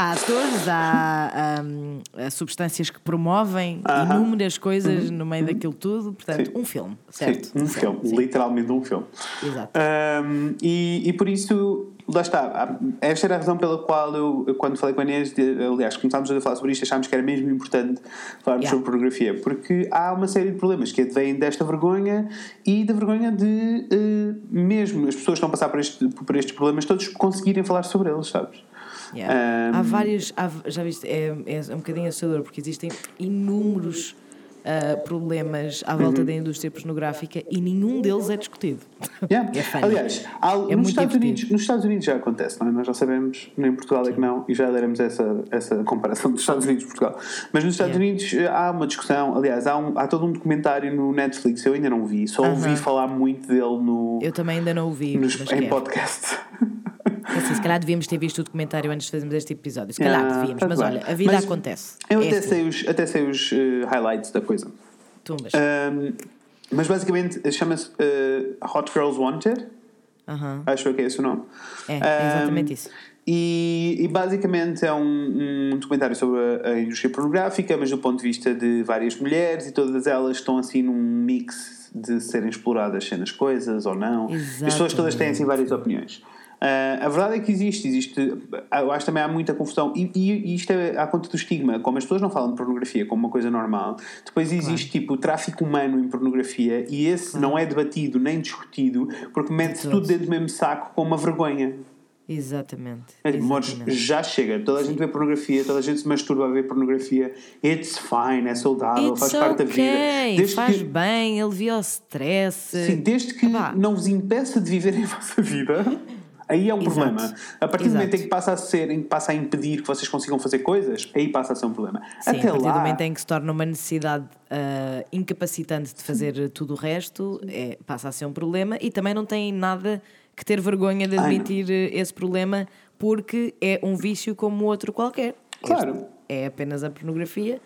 Há atores, há, hum, há substâncias que promovem
Aham. Uhum.
inúmeras coisas no meio daquilo tudo. Portanto,
Sim.
um filme, certo?
Sim, um
Certo,
filme,
sim.
literalmente um filme.
Exato.
Um, e, e por isso, lá está. Esta era a razão pela qual eu, quando falei com a Inês, aliás, começámos a falar sobre isto, achámos que era mesmo importante falarmos
Yeah.
sobre pornografia, porque há uma série de problemas que vêm desta vergonha e da vergonha de, eh, mesmo as pessoas que estão a passar por, este, por estes problemas, todos conseguirem falar sobre eles, sabes?
Yeah.
Um,
Há vários, há- já viste, é, é um bocadinho assustador porque existem inúmeros ah, problemas à
Uhum.
volta da indústria pornográfica e nenhum deles é discutido.
Yeah.
É funny.
Aliás, há- nos,
muito
Estados. Unidos, nos Estados Unidos já acontece, não é? Nós já sabemos, nem em Portugal é que não, e já daremos essa, essa comparação dos Estados Unidos e Portugal. Mas nos Estados
Yeah.
Unidos eh, há uma discussão, aliás, há, um- há todo um documentário no Netflix, eu ainda não vi, só ouvi falar muito dele no,
Eu também ainda não o vi,
nos- em podcast.
Assim, se calhar devíamos ter visto o documentário antes de fazermos este episódio. Se calhar
Yeah,
devíamos,
tá
mas
bem.
olha, a vida
Mas
acontece.
Eu
É
até
assim.
sei os, até sei os eh, highlights da coisa.
Tumbas.
Um, mas basicamente chama-se eh, Hot Girls Wanted,
Aham.
acho eu que é esse o nome.
É, é exatamente
Um,
isso.
E, e basicamente é um, um documentário sobre a, a indústria pornográfica, mas do ponto de vista de várias mulheres e todas elas estão assim num mix de serem exploradas cenas coisas ou não. As pessoas todas têm assim várias opiniões. Ah, a verdade é que existe, existe. Eu acho que também há muita confusão, e, e, e isto é à conta do estigma. Como as pessoas não falam de pornografia como uma coisa normal, depois existe tipo tráfico humano em pornografia, e esse não é debatido nem discutido, porque mete-se tudo dentro do mesmo saco com uma vergonha.
Exatamente.
É, tipo,
exatamente.
já chega, toda a gente vê pornografia, toda a gente se masturba a ver pornografia. It's fine, é saudável,
It's
faz parte da vida.
okay,
Desde
faz
que,
bem, alivia o stress.
sim, desde que
Epá.
não vos impeça de viver a vossa vida, aí é um
Exato.
problema. A partir do
Exato.
momento em que passa a ser, em que passa a impedir que vocês consigam fazer coisas, aí passa a ser um problema.
Sim,
Até
a partir
lá,
do momento em que se torna uma necessidade ah, incapacitante de fazer tudo o resto, é, passa a ser um problema e também não tem nada que ter vergonha de
Ai,
admitir eh, esse problema porque é um vício como outro qualquer.
Claro.
Este é apenas a pornografia.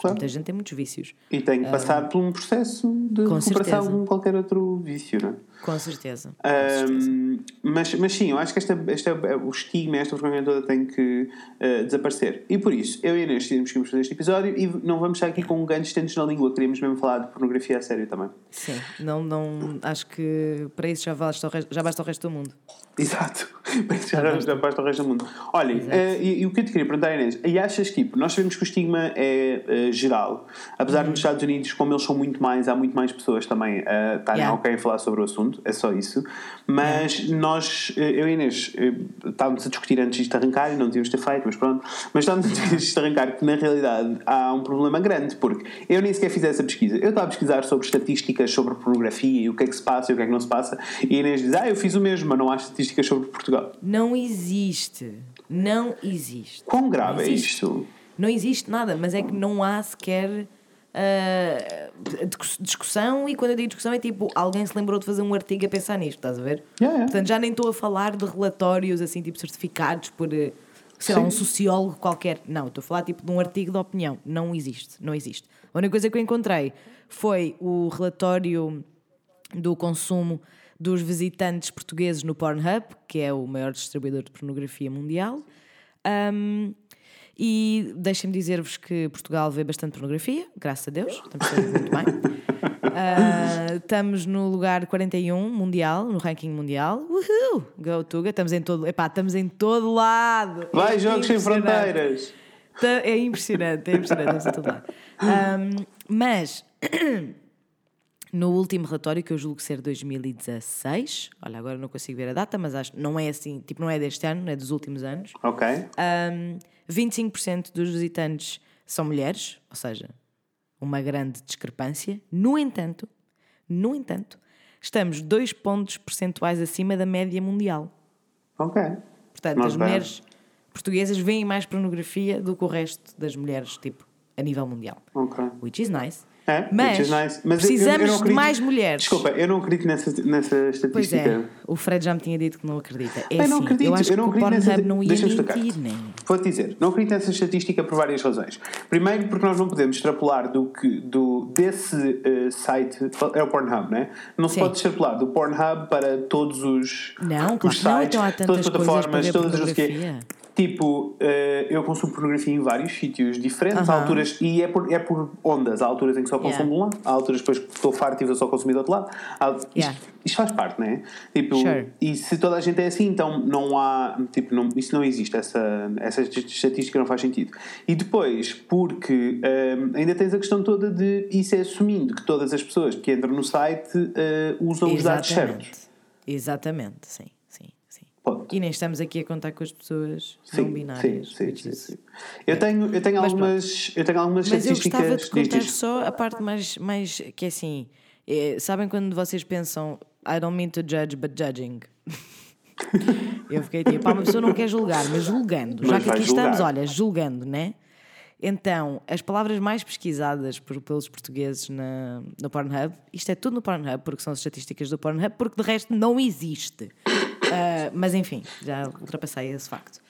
Claro.
Muita gente tem muitos vícios.
e tem que passar por um processo de
Com
recuperação
certeza.
como qualquer outro vício, não é?
Com certeza. Com certeza.
Um, mas, mas sim, eu acho que esta, esta, o estigma, esta vergonha toda tem que uh, desaparecer. E por isso, eu e a Inês decidimos que íamos fazer este episódio e não vamos estar aqui com grandes dentes na língua, queríamos mesmo falar de pornografia a sério também.
Sim, não, não, acho que para isso já basta o resto, já basta o resto do mundo.
Exato. Mas já, já basta o resto do mundo. Olhem, uh, e, e o que eu te queria perguntar, Inês, e achas que, tipo, nós sabemos que o estigma é uh, geral, apesar de nos Estados Unidos, como eles são muito mais, há muito mais pessoas também uh, estarem
Yeah.
ok em falar sobre o assunto, é só isso. Mas nós, uh, eu e a Inês, estávamos a discutir antes disto arrancar e não devíamos ter feito, mas pronto, mas estávamos a discutir isto arrancar que na realidade há um problema grande, porque eu nem sequer fiz essa pesquisa. Eu estava a pesquisar sobre estatísticas sobre pornografia e o que é que se passa e o que é que não se passa, e a Inês diz, ah, eu fiz o mesmo, mas não há estatísticas sobre Portugal.
Não existe. Não existe.
Quão grave é
existe.
isto?
Não existe nada, mas é que não há sequer discuss- discussão. E quando eu digo discussão, é tipo alguém se lembrou de fazer um artigo a pensar nisto, estás a ver?
Yeah, yeah.
Portanto, já nem estou a falar de relatórios assim, tipo certificados por eh, sei lá, um sociólogo qualquer. Não, estou a falar tipo de um artigo de opinião. Não existe. Não existe. A única coisa que eu encontrei foi o relatório do consumo dos visitantes portugueses no Pornhub, que é o maior distribuidor de pornografia mundial. Um, e deixem-me dizer-vos que Portugal vê bastante pornografia, graças a Deus, estamos todos muito bem. Ah, estamos no lugar 41 mundial, no ranking mundial. Uhul! Go Tuga, estamos em todo, epá, estamos em todo lado.
Vai,
É
Jogos Sem. Fronteiras!
Tá- É impressionante, é impressionante, estamos em todo lado. Um, mas No último relatório, que eu julgo ser 2016, olha, agora não consigo ver a data, mas acho não é assim, tipo, não é deste ano, é dos últimos anos.
Ok.
Um, 25% dos visitantes são mulheres, ou seja, uma grande discrepância. No entanto, no entanto, estamos dois pontos percentuais acima da média mundial.
Ok.
Portanto,
Not
as
bad.
mulheres portuguesas veem mais pornografia do que o resto das mulheres, tipo, a nível mundial.
Ok.
Which is nice.
É,
Mas,
nice. Mas eu- eu- eu
precisamos
não
de
acredito-
mais mulheres.
Desculpa, eu não acredito nessa, nessa estatística.
Pois é, o Fred já me tinha dito que não acredita. É
Eu não
assim,
acredito,
eu acho
eu não
que o
acredito nessa.
Não ia
Deixa-me explicar.
mentir, nem.
Vou-te dizer, não acredito nessa estatística por várias razões. Primeiro, porque nós não podemos extrapolar do que, do, desse eh, site, é o Pornhub, não é? Não se
Sim.
pode extrapolar do Pornhub para todos os,
Não, claro
os
não,
sites,
então há
todas as plataformas, todas as. Tipo, eh, eu consumo pornografia em vários sítios diferentes,
Aham.
alturas, e é por, é por ondas. Há alturas em que só
Yeah.
consumo de um lado, há alturas depois que estou farto e vou só consumir do outro lado. Há- isto,
Yeah.
isto faz parte, não é? Tipo,
Sure.
e se toda a gente é assim, então não há. Tipo, não, isso não existe, essa, essa estatística não faz sentido. E depois, porque hum, ainda tens a questão toda de isso é assumindo que todas as pessoas que entram no site eh, usam os dados certos.
Exatamente, sim,
Ponto.
E nem estamos aqui a contar com as pessoas
Sim,
não binárias.
sim, sim, sim. Eu tenho, eu tenho
Mas
algumas, eu tenho algumas
Mas eu
estatísticas.
gostava de contar só a parte mais, mais que é assim. é, sabem quando vocês pensam I don't mean to judge, but judging? eu fiquei tipo, pá, uma pessoa não quer julgar, mas julgando. Já
Mas
que
vai
aqui estamos,
julgar.
olha, julgando, né? Então, as palavras mais pesquisadas por- pelos portugueses na, no Pornhub, isto é tudo no Pornhub, porque são as estatísticas do Pornhub, porque de resto não existe. Ah, mas enfim, já ultrapassei esse facto.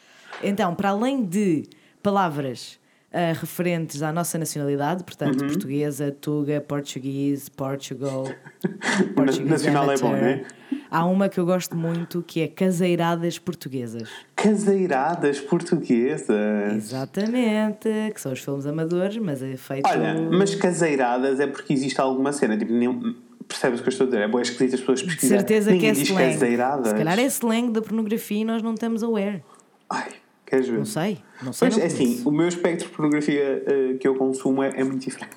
Então, para além de palavras ah, referentes à nossa nacionalidade, portanto,
Uhum.
portuguesa, tuga, português, Portugal,
Nacional é bom, né?
Há uma que eu gosto muito que é caseiradas portuguesas.
Caseiradas portuguesas.
Exatamente, que são os filmes amadores, mas é feito.
Olha, mas caseiradas é porque existe alguma cena. Tipo, nenhum, percebes o que eu estou a dizer? É boa esquisito as pessoas pesquisarem.
certeza que
Ninguém
é
diz
slang.
caseiradas.
Se calhar é slang da pornografia e nós não estamos aware.
Ai, queres ver?
Não sei, não sei.
Pois
não
é assim, o meu espectro de pornografia eh, que eu consumo é, é muito diferente.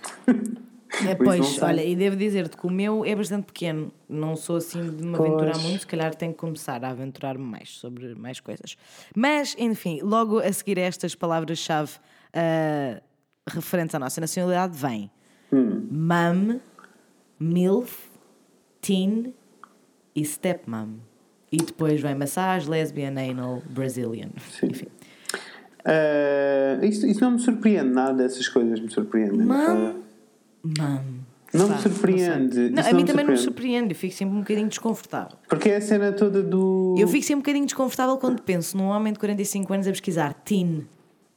É, pois, olha, e devo dizer-te que o meu é bastante pequeno. Não sou assim de me aventurar
Pois.
muito, se calhar tenho que começar a aventurar-me mais sobre mais coisas. Mas, enfim, logo a seguir a estas palavras-chave ah, referentes à nossa nacionalidade, vem
Hum.
mum, milf, teen e stepmom. E depois vem massage, lesbian, anal, Brazilian. Enfim.
Eh, isso, isso não me surpreende, nada dessas coisas me surpreendem.
Mum.
Não me surpreende.
Não,
Isso
a mim
me
também não me
surpreende.
Eu fico sempre um bocadinho desconfortável.
Porque é a cena toda do.
Eu fico sempre um bocadinho desconfortável quando penso num homem de 45 anos a pesquisar teen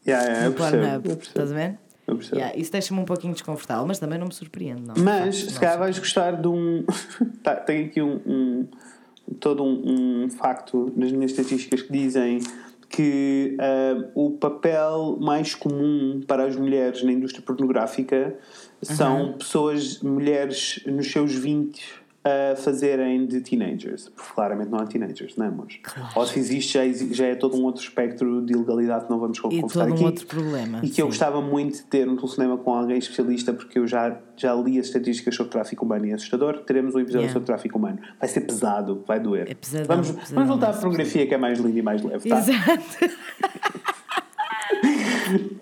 Yeah, yeah,
no Pornhub. Estás a ver?
Eu percebo.
Yeah, isso deixa-me um pouquinho desconfortável, mas também não me surpreende. Não,
Mas
facto,
se
não
calhar vais gostar de um. tá, tem aqui um, um- todo um, um facto nas minhas estatísticas que dizem que ah, o papel mais comum para as mulheres na indústria pornográfica são pessoas, mulheres nos seus 20 a fazerem de teenagers. Porque claramente não há teenagers, não é, amor? Ou se existe, já, já é todo um outro espectro de ilegalidade que não vamos
E
conversar
todo um
aqui.
outro problema,
E que eu
sim.
gostava muito de ter um telefonema com alguém especialista, porque eu já, já li as estatísticas sobre tráfico humano e é assustador. Teremos um episódio
Yeah.
sobre tráfico humano. Vai ser pesado, vai doer.
É pesadão,
vamos,
pesadão,
vamos voltar à
é
pornografia, que é mais linda e mais leve. Tá?
Exato.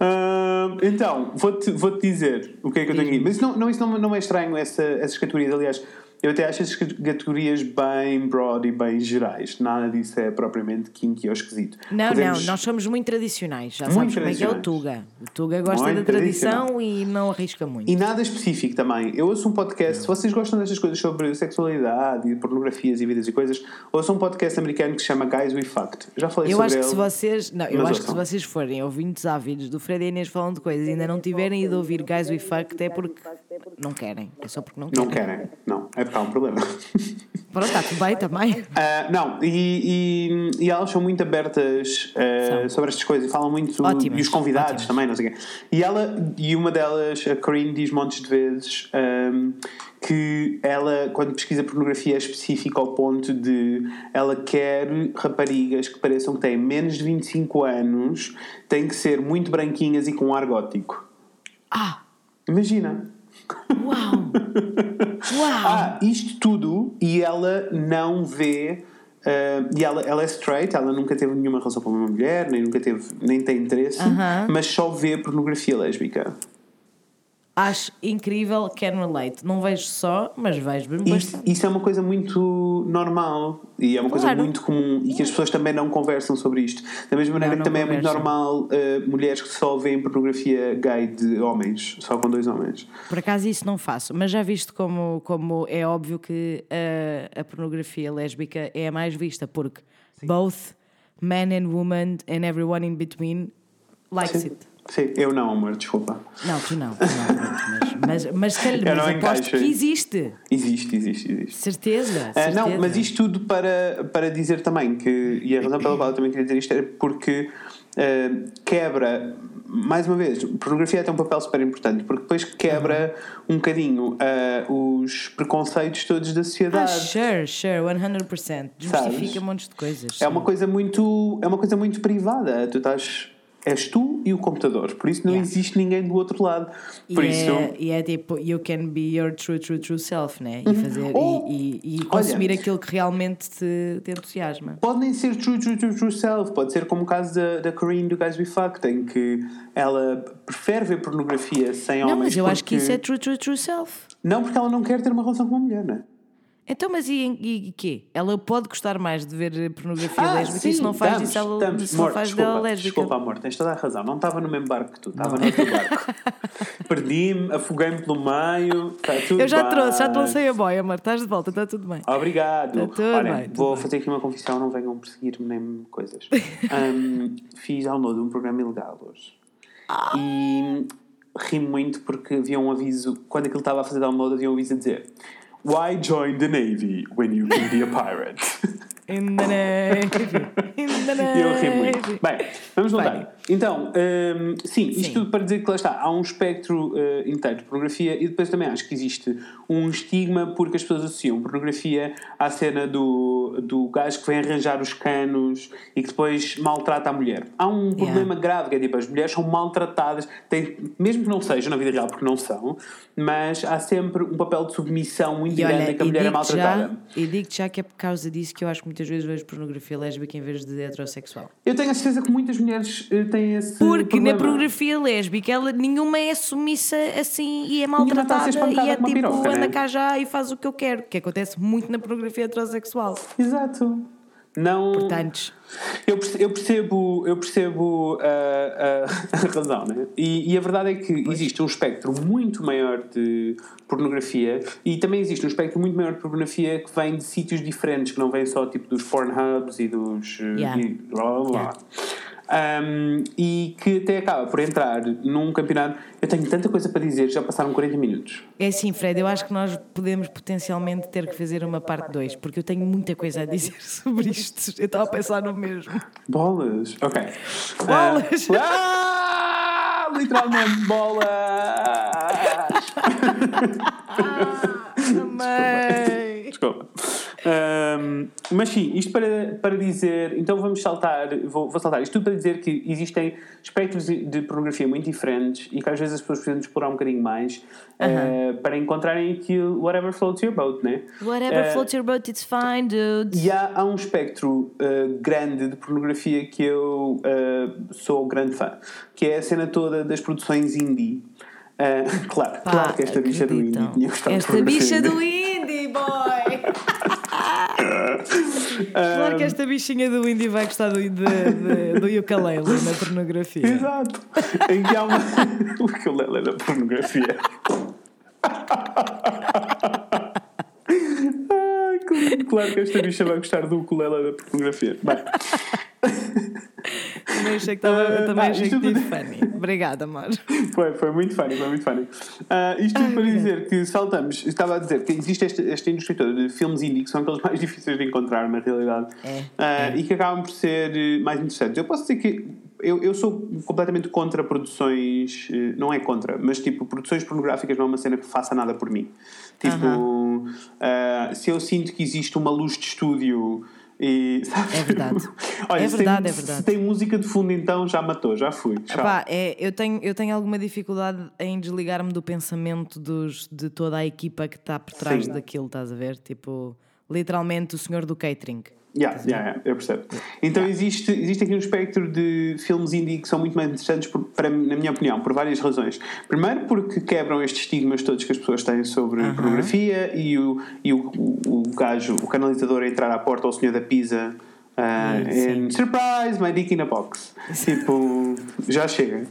Ah, então, vou-te vou dizer o que é que eu tenho aqui. Mas isso não, não, isso não, não é estranho, essa, essas categorias. Aliás, eu até acho essas categorias bem broad e bem gerais. Nada disso é propriamente kinky ou esquisito.
Não,
Podemos-
não, nós somos muito tradicionais. Já
Muito
sabes como é que é o. Tuga. O Tuga gosta
Muito
da tradição e não arrisca muito.
E nada específico também. Eu ouço um podcast, se vocês gostam destas coisas sobre sexualidade e pornografias e vidas e coisas, ouço um podcast americano que se chama Guys We Fucked. Já falei
Eu
sobre
acho que
ele.
se vocês, não, eu acho que se
ouçam.
vocês forem ouvintes ávidos do Fred e Inês falando de coisas e ainda não tiverem ido ouvir Guys We Fucked é porque não querem. É só porque não querem.
Não querem. Não, é porque há um problema.
Pronto, está tudo bem também.
Ah, não, e, e, e elas são muito abertas ah,
São.
sobre estas coisas e falam muito.
Ótimas,
e os convidados
ótimas.
também, não sei o quê. E, ela, e uma delas, a Corinne, diz montes de vezes ahm, que ela, quando pesquisa pornografia, é específica ao ponto de ela quer raparigas que pareçam que têm menos de 25 anos, têm que ser muito branquinhas e com ar gótico.
Ah,
Imagina.
Uau! Uau!
Ah, isto tudo e ela não vê. ah, e ela, ela é straight, ela nunca teve nenhuma relação com uma mulher, nem nunca teve, nem tem interesse,
Aham.
mas só vê pornografia lésbica.
Acho incrível, can relate. Não vejo só, mas vejo bem
Isso, isso é uma coisa muito normal e é uma coisa
Claro.
muito comum e que as pessoas também não conversam sobre isto. Da mesma maneira
não
que também é muito normal ah, mulheres que só veem pornografia gay de homens, só com dois homens.
Por acaso isso não faço, mas já visto como, como é óbvio que a, a pornografia lésbica é a mais vista, porque both men and women and everyone in between likes
Sim.
it.
Sim, eu não, amor, desculpa.
Não, tu não, tu não mas, mas, mas, calhar-
Eu
mas aposto que existe.
Existe, existe, existe.
Certeza,
Ah,
certeza.
não, mas isto tudo para, para dizer também que, e a razão pela qual eu também queria dizer isto era porque ah, quebra, mais uma vez, pornografia tem um papel super importante, porque depois quebra um bocadinho ah, os preconceitos todos da
Ah,
sociedade.
sure, sure, 100%. Justifica montes de coisas.
É uma coisa muito, é uma coisa muito privada. Tu estás, és tu e o computador, por isso não
Yeah.
existe ninguém do outro lado. Por
e,
isso,
é, e é tipo, you can be your true, true, true self, né? E, fazer,
Oh,
e, e, e consumir
olha.
aquilo que realmente te, te entusiasma.
Pode nem ser true, true, true, true self, pode ser como o caso da, da Corinne do Guys We Fucked, em que ela prefere ver pornografia sem
Não,
homens.
mas eu acho que
porque-
isso é true, true, true self.
Não, porque ela não quer ter uma relação com uma mulher, não é?
Então, mas e, e, e quê? Ela pode gostar mais de ver pornografia
Ah,
lésbica e se não faz
estamos,
disso, ela,
estamos.
não faz
desculpa,
dela lésbica.
Desculpa, amor, tens toda a razão. Não estava no mesmo barco que tu, estava no outro barco. Perdi-me, afoguei-me pelo meio, está tudo
Eu já
bem.
trouxe, já te lancei a boia, amor. Estás de volta, está tudo bem.
Obrigado.
Tá tudo
Olha,
bem, tudo
vou
bem.
fazer aqui uma confissão, não venham perseguir-me nem coisas. Ahm, fiz download de um programa ilegal hoje.
Ah.
E ri muito porque havia um aviso, quando aquilo estava a fazer download, havia um aviso a dizer Why join the Navy when you can be a pirate?
In the Navy. In the
E eu ri muito.
Navy.
Bem, vamos voltar.
Bem.
Então, hum, sim, isto
Sim.
tudo para dizer que lá está, há um espectro eh, inteiro de pornografia e depois também acho que existe um estigma porque as pessoas associam pornografia à cena do, do gajo que vem arranjar os canos e que depois maltrata a mulher. Há um problema grave que é tipo, as mulheres são maltratadas, têm, mesmo que não sejam na vida real, porque não são, mas há sempre um papel de submissão muito
E
grande
olha,
que a mulher é
digo-te já,
maltratada.
e digo já que é por causa disso que eu acho que muitas vezes vejo pornografia lésbica em vez de heterossexual.
Eu tenho a certeza que muitas mulheres eh, têm esse
Porque
problema.
na pornografia lésbica ela, nenhuma é submissa assim e é
Nenhuma está a
maltratada
ser espancada
e é tipo
piroca,
anda
né?
cá já e faz o que eu quero, que acontece muito na pornografia heterossexual.
Exato. Não.
Portanto,
Eu perce- eu percebo, eu percebo ah, ah, a razão, né? E, e a verdade é que existe um espectro muito maior de pornografia e também existe um espectro muito maior de pornografia que vem de sítios diferentes, que não vem só tipo dos Pornhubs e dos. eh,
Yeah.
e blá, blá, blá.
Yeah.
Um, e que até acaba por entrar num campeonato. Eu tenho tanta coisa para dizer, já passaram 40 minutos.
é assim, Fred, eu acho que nós podemos potencialmente ter que fazer uma parte 2, porque eu tenho muita coisa a dizer sobre isto. Eu estava a pensar no mesmo.
Bolas! Ok.
Bolas!
Ah, ah, literalmente bolas!
Mãe!
Desculpa. Ahm, mas sim, isto para, para dizer. Então vamos saltar. Vou, vou saltar isto tudo para dizer que existem espectros de, pornografia muito diferentes e que às vezes as pessoas precisam explorar um bocadinho mais eh, para encontrarem aquilo. Whatever floats your boat, né?
Whatever
Eh,
floats your boat, it's fine, dude.
E há, há um espectro uh, grande de pornografia que eu uh, sou grande fã, que é a cena toda das produções indie. Uh, claro,
Pá,
claro que esta bicha do indie
Esta bicha do indie, boy! claro que esta bichinha do indie vai gostar do, de, de- do ukulele na pornografia.
Exato! em que há uma. o lelo da pornografia. Claro- que esta bicha vai gostar do ukulele da pornografia. Bem,
Também achei que, estava, também
Ah,
achei
isto
que tive funny. Obrigada, amor.
Foi, foi muito funny, foi muito funny. Ah, isto tudo para dizer que saltamos, estava a dizer que existe esta, esta indústria toda de filmes indie que são aqueles mais difíceis de encontrar na realidade
É,
Ah, e que acabam por ser eh, mais interessantes. Eu posso dizer que eu, eu sou completamente contra produções, eh, não é contra, mas tipo, produções pornográficas não é uma cena que faça nada por mim. Tipo, ah, se eu sinto que existe uma luz de estúdio E?
É verdade.
Olha,
É
se
verdade,
tem,
é verdade.
Se tem música de fundo, então já matou, já fui.
Epá, é, eu, tenho, eu tenho alguma dificuldade em desligar-me do pensamento dos, de toda a equipa que está por trás
Sim.
daquilo, estás a ver? Tipo, literalmente o senhor do catering.
Yeah, yeah, yeah, eu percebo. Então existe, existe aqui um espectro de filmes indie que são muito mais interessantes, por- para, na minha opinião, por várias razões. Primeiro, porque quebram estes estigmas todos que as pessoas têm sobre pornografia e, o, e o, o, o gajo, o canalizador, a entrar à porta ao senhor da pizza. Uh, and surprise, my dick in a box. tipo, já chega.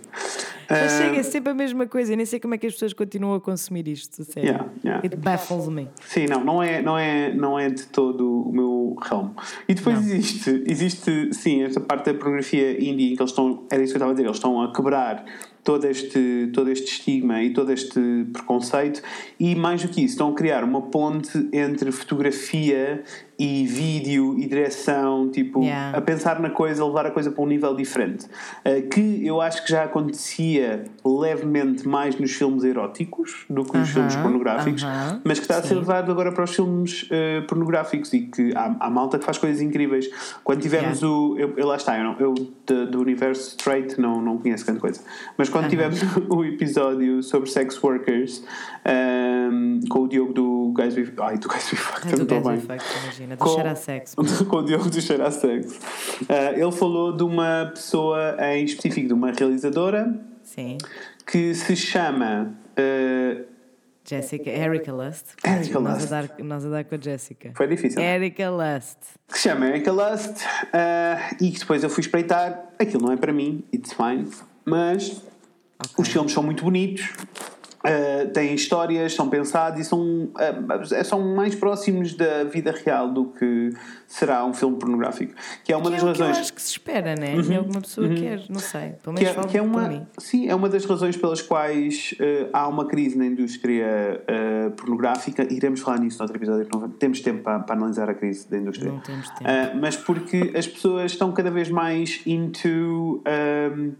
Mas
Uh,
chega, é sempre a mesma coisa. Eu nem sei como é que as pessoas continuam a consumir isto, sério.
Yeah, yeah.
It baffles me.
Sim, não, não é, não é, não é de todo o meu ramo. E depois existe, existe, sim, esta parte da pornografia indie em que eles estão, era isso que eu estava a dizer, eles estão a quebrar todo este, todo este estigma e todo este preconceito e mais do que isso, estão a criar uma ponte entre fotografia e vídeo e direção, tipo,
Yeah.
a pensar na coisa, a levar a coisa para um nível diferente. Uh, que eu acho que já acontecia levemente mais nos filmes eróticos do que nos
Aham,
filmes pornográficos,
aham,
mas que está a ser
sim.
levado agora para os filmes eh, pornográficos e que há, há malta que faz coisas incríveis. Quando tivermos
Yeah.
o. Eu, eu lá está, eu, não- eu de- do universo straight não, não conheço grande coisa. Mas quando tivermos o episódio sobre sex workers ehm, com o Diogo do Guys With. Ai, do Guys With Fuck,
Ai,
não estou bem.
effect, imagina, do
Com-
sexo.
com o Diogo do Cheira Sexo. Eh, ele falou de uma pessoa em específico, de uma realizadora
Sim.
que se chama. eh,
Jessica, Erika Lust.
Erika
nós
Lust.
A dar, nós a dar com a Jessica.
foi difícil.
Erika Lust.
que se chama Erika Lust ah, e que depois eu fui espreitar. Aquilo não é para mim, it's fine, mas os filmes são muito bonitos. Ah, têm histórias, são pensados e são, ah, são mais próximos da vida real do que será um filme pornográfico. Que é uma
Que
das
é o que eu
razões.
acho que se espera, né? É o que uma pessoa quer, não sei. Pelo
Que
menos
é,
falo
que é uma, sim, é uma das razões pelas quais eh, há uma crise na indústria eh, pornográfica. Iremos falar nisso no outro episódio. que Não temos tempo para, para analisar a crise da indústria.
Não temos tempo.
Mas porque as pessoas estão cada vez mais into um,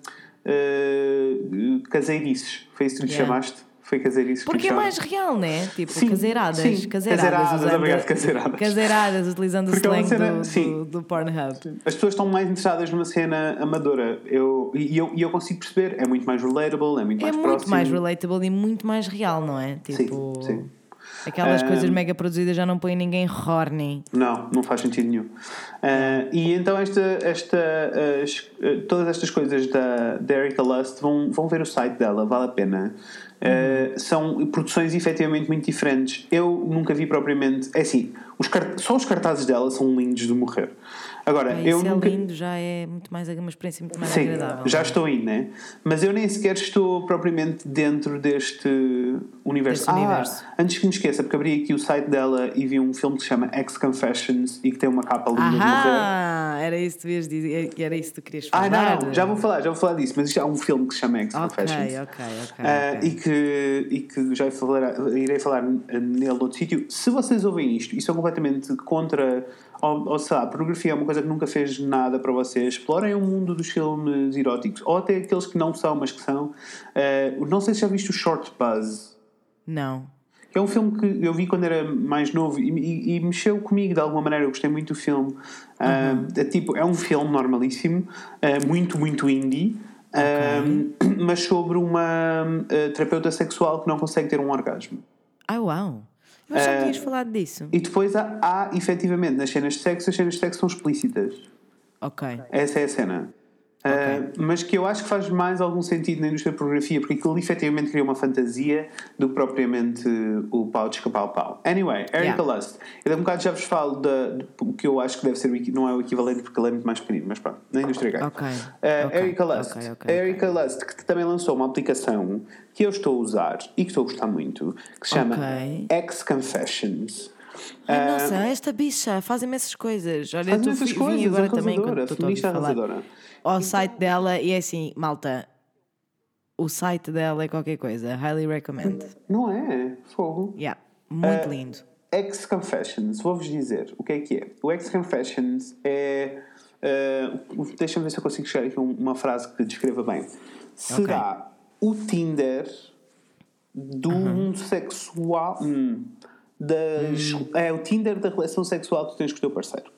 uh, caseirices. Foi isso que lhe
Yeah.
chamaste? Foi caseirices que
Porque é mais real, né? Tipo,
Sim,
caseiradas.
sim,
Caseiradas.
caseiradas,
usando-
obrigado, caseiradas.
Caseiradas, utilizando o
Porque é uma
slang
cena-
do,
sim.
do, do Pornhub.
As pessoas estão mais interessadas numa cena amadora. Eu, e, eu, eu consigo perceber. É muito mais relatable, é muito
É
mais
muito
próximo.
mais relatable e muito mais real, não é? Tipo,
sim.
aquelas
Ah,
coisas mega produzidas já não põem ninguém horny.
Não, não faz sentido nenhum. Ah, e então esta, esta, as- eh, todas estas coisas da, da Erika Lust vão, vão ver o site dela, vale a pena. Ah, são produções efetivamente muito diferentes. Eu nunca vi propriamente. É assim, os cart- só os cartazes dela são lindos de morrer. Agora,
Ah,
eu
isso
nunca.
é lindo, já é muito mais, uma experiência muito mais
Sim,
agradável.
já
é?
estou aí, né? Mas eu nem sequer estou propriamente dentro deste universo.
Deste
ah,
universo.
antes que me esqueça, porque abri aqui o site dela e vi um filme que se chama Ex Confessions e que tem uma capa linda.
Ahá, era isso que tu ias dizer, era isso que tu querias
Ah,
falar.
não, não, já vou falar, já vou falar disso, mas isto é um filme que se chama Ex
Ok,
Confessions.
ok, ok.
Ah,
ok.
E, que, e que já falar, irei falar nele noutro sítio. Se vocês ouvem isto, isso é completamente contra. Ou, ou sei lá, a pornografia é uma coisa que nunca fez nada para vocês. Explorem o mundo dos filmes eróticos, ou até aqueles que não são, mas que são. Ah, não sei se já viste o Short Buzz.
Não.
É um filme que eu vi quando era mais novo e, e- e mexeu comigo de alguma maneira. Eu gostei muito do filme. Ah, é, tipo, é um filme normalíssimo, ah, muito, muito indie, ah, mas sobre uma terapeuta sexual que não consegue ter um orgasmo.
Ah, uau. Mas já
Ah,
tinhas falado disso.
E depois há, há, efetivamente, nas cenas de sexo, as cenas de sexo são explícitas.
Ok.
Essa é a cena. Ah, mas que eu acho que faz mais algum sentido na indústria da pornografia, porque aquilo efetivamente cria uma fantasia do que propriamente o pau de escapau pau. Anyway, Erika
Yeah.
Lust. Eu de um bocado já vos falo da, de- o que eu acho que deve ser não é o equivalente porque ele é muito mais pequenino, mas pronto, na indústria gay.
Ok.
Ah,
Ok,
Erika Lust. Erika Lust, que também lançou uma aplicação que eu estou a usar e que estou a gostar muito, que se chama. Ex Confessions.
Ai, nossa, esta bicha faz imensas coisas. Olha,
Faz
eu
imensas coisas,
agora também
arrasadora,
quando estou
feminista arrasadora.
ao site dela e é assim, malta. O site dela é qualquer coisa. Highly recommend.
Não é? Fogo.
Yeah, muito
Ah,
lindo.
Ex Confessions, vou-vos dizer o que é que é. O Ex Confessions é. Uh, Deixa-me ver se eu consigo chegar aqui uma frase que descreva bem. Será o Tinder do mundo sexual. Hum, das.
Hum.
É o Tinder da relação sexual que tu tens com o teu parceiro.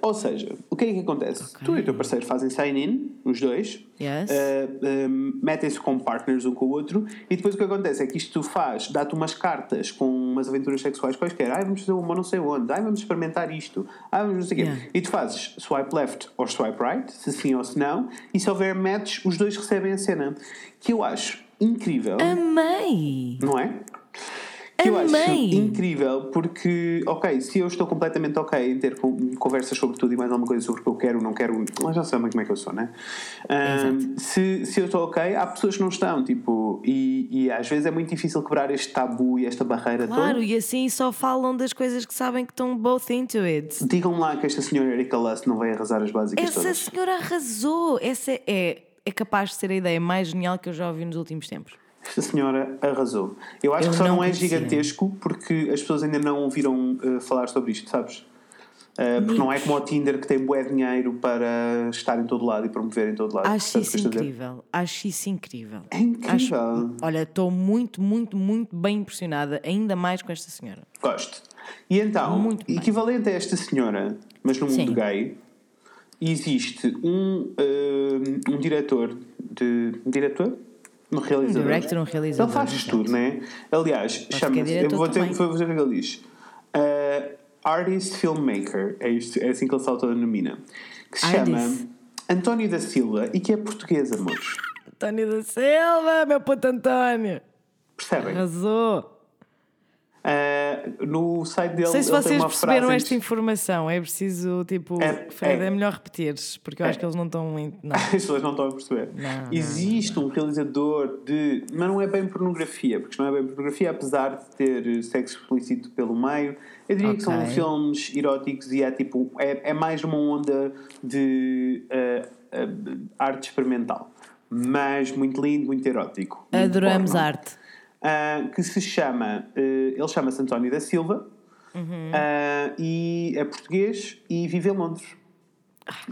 Ou seja, o que é que acontece? Tu e o teu parceiro fazem sign-in, os dois,
Yes.
eh, eh, metem-se como partners um com o outro, e depois o que acontece é que isto faz, dá-te umas cartas com umas aventuras sexuais quaisquer. Ai, vamos fazer uma não sei onde, ai, vamos experimentar isto, ai, vamos não sei o quê.
Yeah.
E tu fazes swipe left ou swipe right, se sim ou se não, e se houver match, os dois recebem a cena. Que eu acho incrível,
Amei!
não é? Que eu acho incrível porque, ok, se eu estou completamente ok em ter con- conversas sobre tudo e mais alguma coisa sobre o que eu quero, não quero, mas já sabem como é que eu sou, né? Ahm, se, se eu estou ok, há pessoas que não estão, tipo, e, e às vezes é muito difícil quebrar este tabu e esta barreira
Claro,
toda.
e assim só falam das coisas que sabem que estão both into it.
Digam lá que esta senhora Erika Lust não vai arrasar as básicas
Essa
todas.
senhora arrasou! Essa é, é capaz de ser a ideia mais genial que eu já ouvi nos últimos tempos.
Esta senhora arrasou. Eu acho
Eu
que só
não
não, é
conhecia.
gigantesco porque as pessoas ainda não ouviram uh, falar sobre isto, sabes? Uh, porque não é como o Tinder que tem bué dinheiro para estar em todo lado e promover em todo lado.
Acho isso incrível. Acho isso incrível.
É incrível.
Acho- olha, estou muito, muito, muito bem impressionada, ainda mais com esta senhora.
Gosto. E então,
Muito bem.
equivalente a esta senhora, mas no mundo
Sim.
gay, existe um, uh, um diretor de. Diretor? Um realizador.
director, um realizador,
Ele faz tudo, não é? Aliás, chama-se. Eu vou dizer, vou dizer o que ele diz. Uh, artist Filmmaker, é, isto, é assim que ele se autodenomina. Que se chama
Artist.
António da Silva e que é português, amores.
António da Silva, meu puto António!
Percebem?
Arrasou!
Uh, no site dele.
Não sei se vocês
uma
perceberam esta informação. É preciso, tipo,
É-
Fred, é,
é.
melhor repetires, porque eu acho
É.
que eles não estão. em- Não.
As pessoas não estão a perceber.
Não, não,
Existe um realizador de. Mas não é bem pornografia, porque não é bem pornografia, apesar de ter sexo explícito pelo meio. Eu diria que são filmes eróticos e é tipo. É, é mais uma onda de eh, eh, arte experimental. Mas muito lindo, muito erótico. muito
Adoramos
porno.
arte.
Ah, que se chama. eh, ele chama-se António da Silva
Uhum.
ah, e é português e vive em Londres.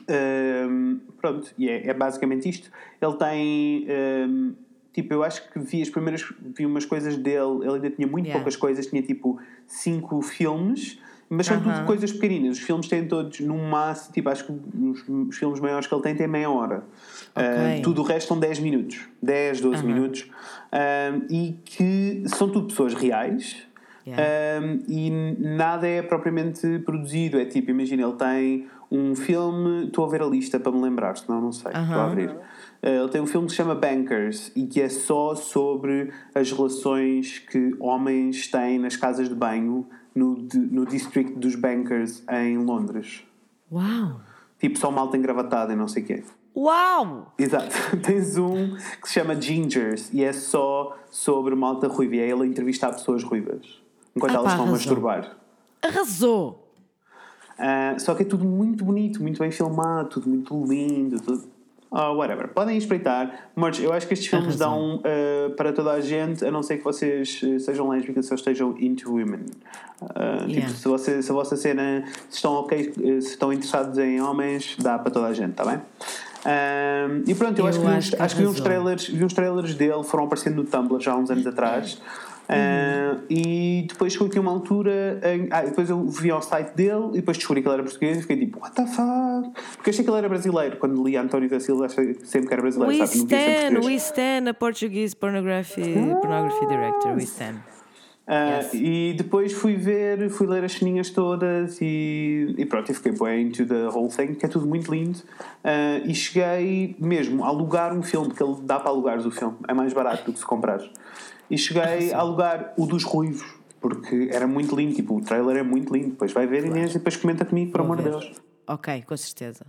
Ah, pronto, e é, é basicamente isto. Ele tem. ah, tipo, eu acho que vi as primeiras. Vi umas coisas dele. Ele ainda tinha muito
Yeah.
poucas coisas, tinha tipo cinco filmes. Mas são tudo
Aham.
coisas pequeninas. Os filmes têm todos, no máximo, tipo, acho que os, os filmes maiores que ele tem têm meia hora. Ah,
Ok.
tudo o resto são 10 minutos. 10, 12 minutos. Ah, e que são tudo pessoas reais.
Yeah.
Um, e nada é propriamente produzido. É tipo, imagina, ele tem um filme. Estou a ver a lista para me lembrar, senão não sei. Estou a abrir. Ele tem um filme que se chama Bankers e que é só sobre as relações que homens têm nas casas de banho no, no district dos Bankers em Londres.
Uau!
Tipo, só malta engravatada e não sei o quê.
Uau!
Exato. Tens um que se chama Gingers e é só sobre malta ruiva. E é ele a entrevistar pessoas ruivas enquanto
Ah,
elas
pá,
estão a masturbar.
Arrasou!
Ah, só que é tudo muito bonito, muito bem filmado, tudo muito lindo, tudo. Oh, whatever. Podem espreitar. Mas eu acho que estes filmes
Arrasou.
dão ah, para toda a gente, a não ser que vocês sejam lésbicas ou estejam into women. Tipo,
Yeah.
se, você, se a vossa cena se estão ok, se estão interessados em homens, dá para toda a gente, está bem? Ah, e pronto, eu,
Eu
acho que, vi uns,
acho que
acho que vi uns trailers, vi uns trailers dele, foram aparecendo no Tumblr já há uns anos atrás. Ah, e depois chegou aqui uma altura em, ah, depois eu vi ao site dele e depois descobri que ele era português e fiquei tipo, what the fuck? Porque achei que ele era brasileiro quando li António da Silva, achei sempre que era brasileiro,
We
sabe?
Stand, we stand, a Portuguese pornography, pornography director, we stand.
Ah,
Yes.
E depois fui ver, fui ler as ceninhas todas e, e pronto, e fiquei bem into the whole thing, que é tudo muito lindo. Ah, e cheguei mesmo a alugar um filme, porque ele dá para alugares o filme, é mais barato do que se comprares. E cheguei a alugar o dos ruivos, porque era muito lindo, tipo, o trailer é muito lindo. Depois vai ver Inês e depois comenta comigo, por
Vou
amor de. Deus.
Ok, com certeza.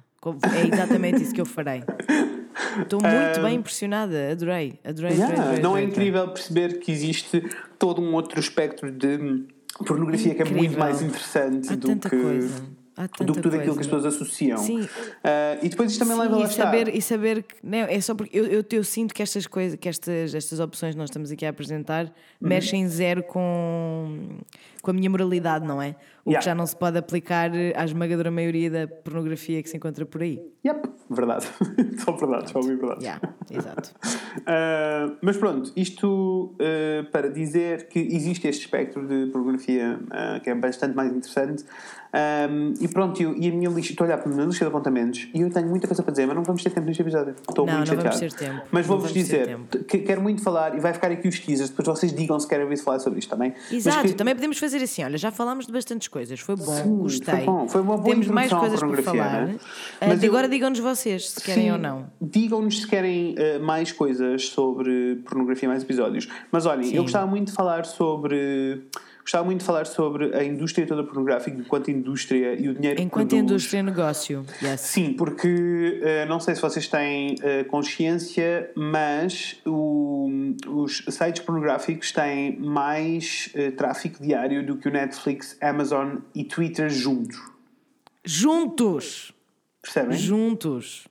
É exatamente isso que eu farei. Estou muito bem impressionada, adorei, adorei,
Yeah,
adorei, adorei,
não é
adorei.
incrível perceber que existe todo um outro espectro de pornografia que é muito
Incrível.
mais interessante
Há
do que.
coisa.
Do que tudo aquilo que as
coisa.
pessoas associam.
Sim.
Ah, e depois isto também
Sim,
leva estar.
saber, e saber que não, é só porque eu, eu, eu sinto que estas coisas, que estas, estas opções que nós estamos aqui a apresentar
Uhum.
mexem zero com, com a minha moralidade, não é? O
Yeah.
que já não se pode aplicar à esmagadora maioria da pornografia que se encontra por aí.
Yep, verdade. só verdade, só ouvi verdade.
Yeah, exato.
Uh, mas pronto, isto uh, para dizer que existe este espectro de pornografia uh, que é bastante mais interessante. Um, e pronto, eu, e a minha lista, estou a olhar para a minha lista de apontamentos e eu tenho muita coisa para dizer, mas não vamos ter tempo neste episódio. Estou
Não,
muito
não vamos
chateado.
ter tempo.
Mas vou-vos
vamos
dizer que quero muito falar e vai ficar aqui os teasers, depois vocês digam se querem ouvir falar sobre isto também. Mas
Exato,
que-
também podemos fazer assim. Olha, já falámos de bastantes coisas, foi bom,
Sim,
gostei.
foi bom, foi uma boa
Temos mais coisas para
pornografia,
falar.
né? Mas eu-
Agora digam-nos vocês se querem
Sim,
ou não.
Digam-nos se querem eh, mais coisas sobre pornografia, mais episódios. Mas olhem,
Sim.
eu gostava muito de falar sobre. Gostava muito de falar sobre a indústria toda pornográfica enquanto indústria e o dinheiro que
Enquanto indústria e negócio. Yes.
Sim, porque eh, não sei se vocês têm eh, consciência, mas o- os sites pornográficos têm mais eh, tráfego diário do que o Netflix, Amazon e Twitter juntos.
Juntos!
Percebem?
Juntos!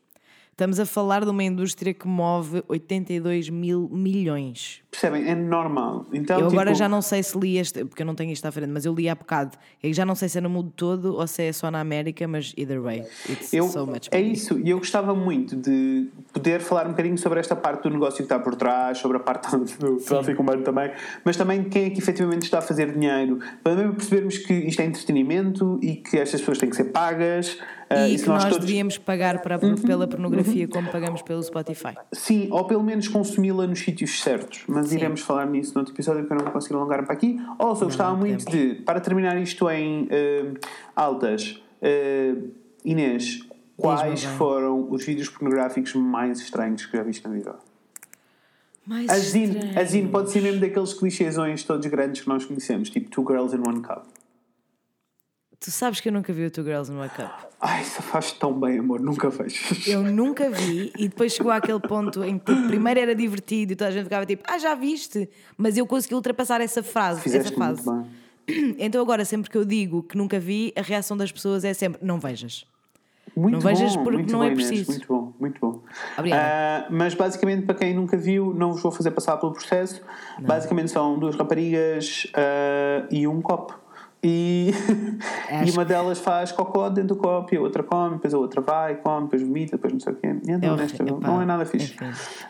Estamos a falar de uma indústria que move 82 mil milhões.
Percebem? É normal. Então,
eu agora
tipo,
já não sei se li este, porque eu não tenho isto à frente, mas eu li há bocado. Eu já não sei se é no mundo todo ou se é só na América, mas either way, it's
Eu,
so much
é
money.
isso, e eu gostava muito de poder falar um bocadinho sobre esta parte do negócio que está por trás, sobre a parte do tráfico humano também, mas também quem é que efetivamente está a fazer dinheiro, para mesmo percebermos que isto é entretenimento e que estas pessoas têm que ser pagas. Ah,
E
se
que nós,
todos- Uhum.
devíamos pagar para, pela pornografia como pagamos pelo Spotify.
Sim, ou pelo menos consumi-la nos sítios certos. Mas iremos falar nisso no outro episódio porque eu não vou conseguir alongar para aqui. Ou eu gostava
não
muito de, para terminar isto em eh, altas, eh, Inês, quais foram os vídeos pornográficos mais estranhos que já viste na vida?
Mais
A Zine,
estranho.
a Zine pode ser mesmo daqueles clichêsões todos grandes que nós conhecemos, tipo Two Girls in One Cup.
Tu sabes que eu nunca vi o Two Girls in One Cup.
Ai, isso faz tão bem, amor, nunca vejo.
Eu nunca vi e depois chegou àquele ponto em que tipo, primeiro era divertido e toda a gente ficava tipo, ah, já viste? Mas eu consegui ultrapassar essa frase,
Fizeste
essa fase.
muito bem.
Então agora, sempre que eu digo que nunca vi, a reação das pessoas é sempre, não vejas.
Muito
Não vejas
bom,
porque
muito
não é
Inês,
preciso.
Muito bom, muito bom. Ah, mas basicamente, para quem nunca viu, não vos vou fazer passar pelo processo. Basicamente são duas raparigas ah, e um copo. E, e uma delas faz cocó dentro do copo e a outra come, depois a outra vai, come, depois vomita, depois não sei o quê. Então,
horrível,
nesta- não, não é nada fixe.
enfim.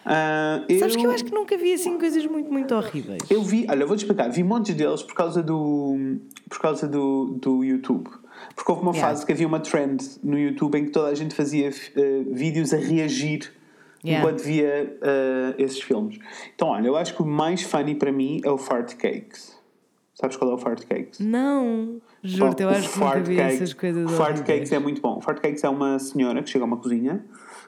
Ah,
Sabes que eu acho que nunca vi assim coisas muito, muito horríveis.
eu vi, olha, eu vou-te explicar, vi montes deles por causa do, por causa do, do YouTube. Porque houve uma
Yeah.
fase que havia uma trend no YouTube em que toda a gente fazia eh, vídeos a reagir
Yeah.
enquanto via eh, esses filmes. Então, olha, eu acho que o mais funny para mim é o Fart Cakes. Sabes qual é o Fart Cakes?
Não, juro-te, eu
O
acho que nunca vi
Cake-
essas coisas
o Fart. Cakes é muito bom. O Fart Cakes é uma senhora que chega a uma cozinha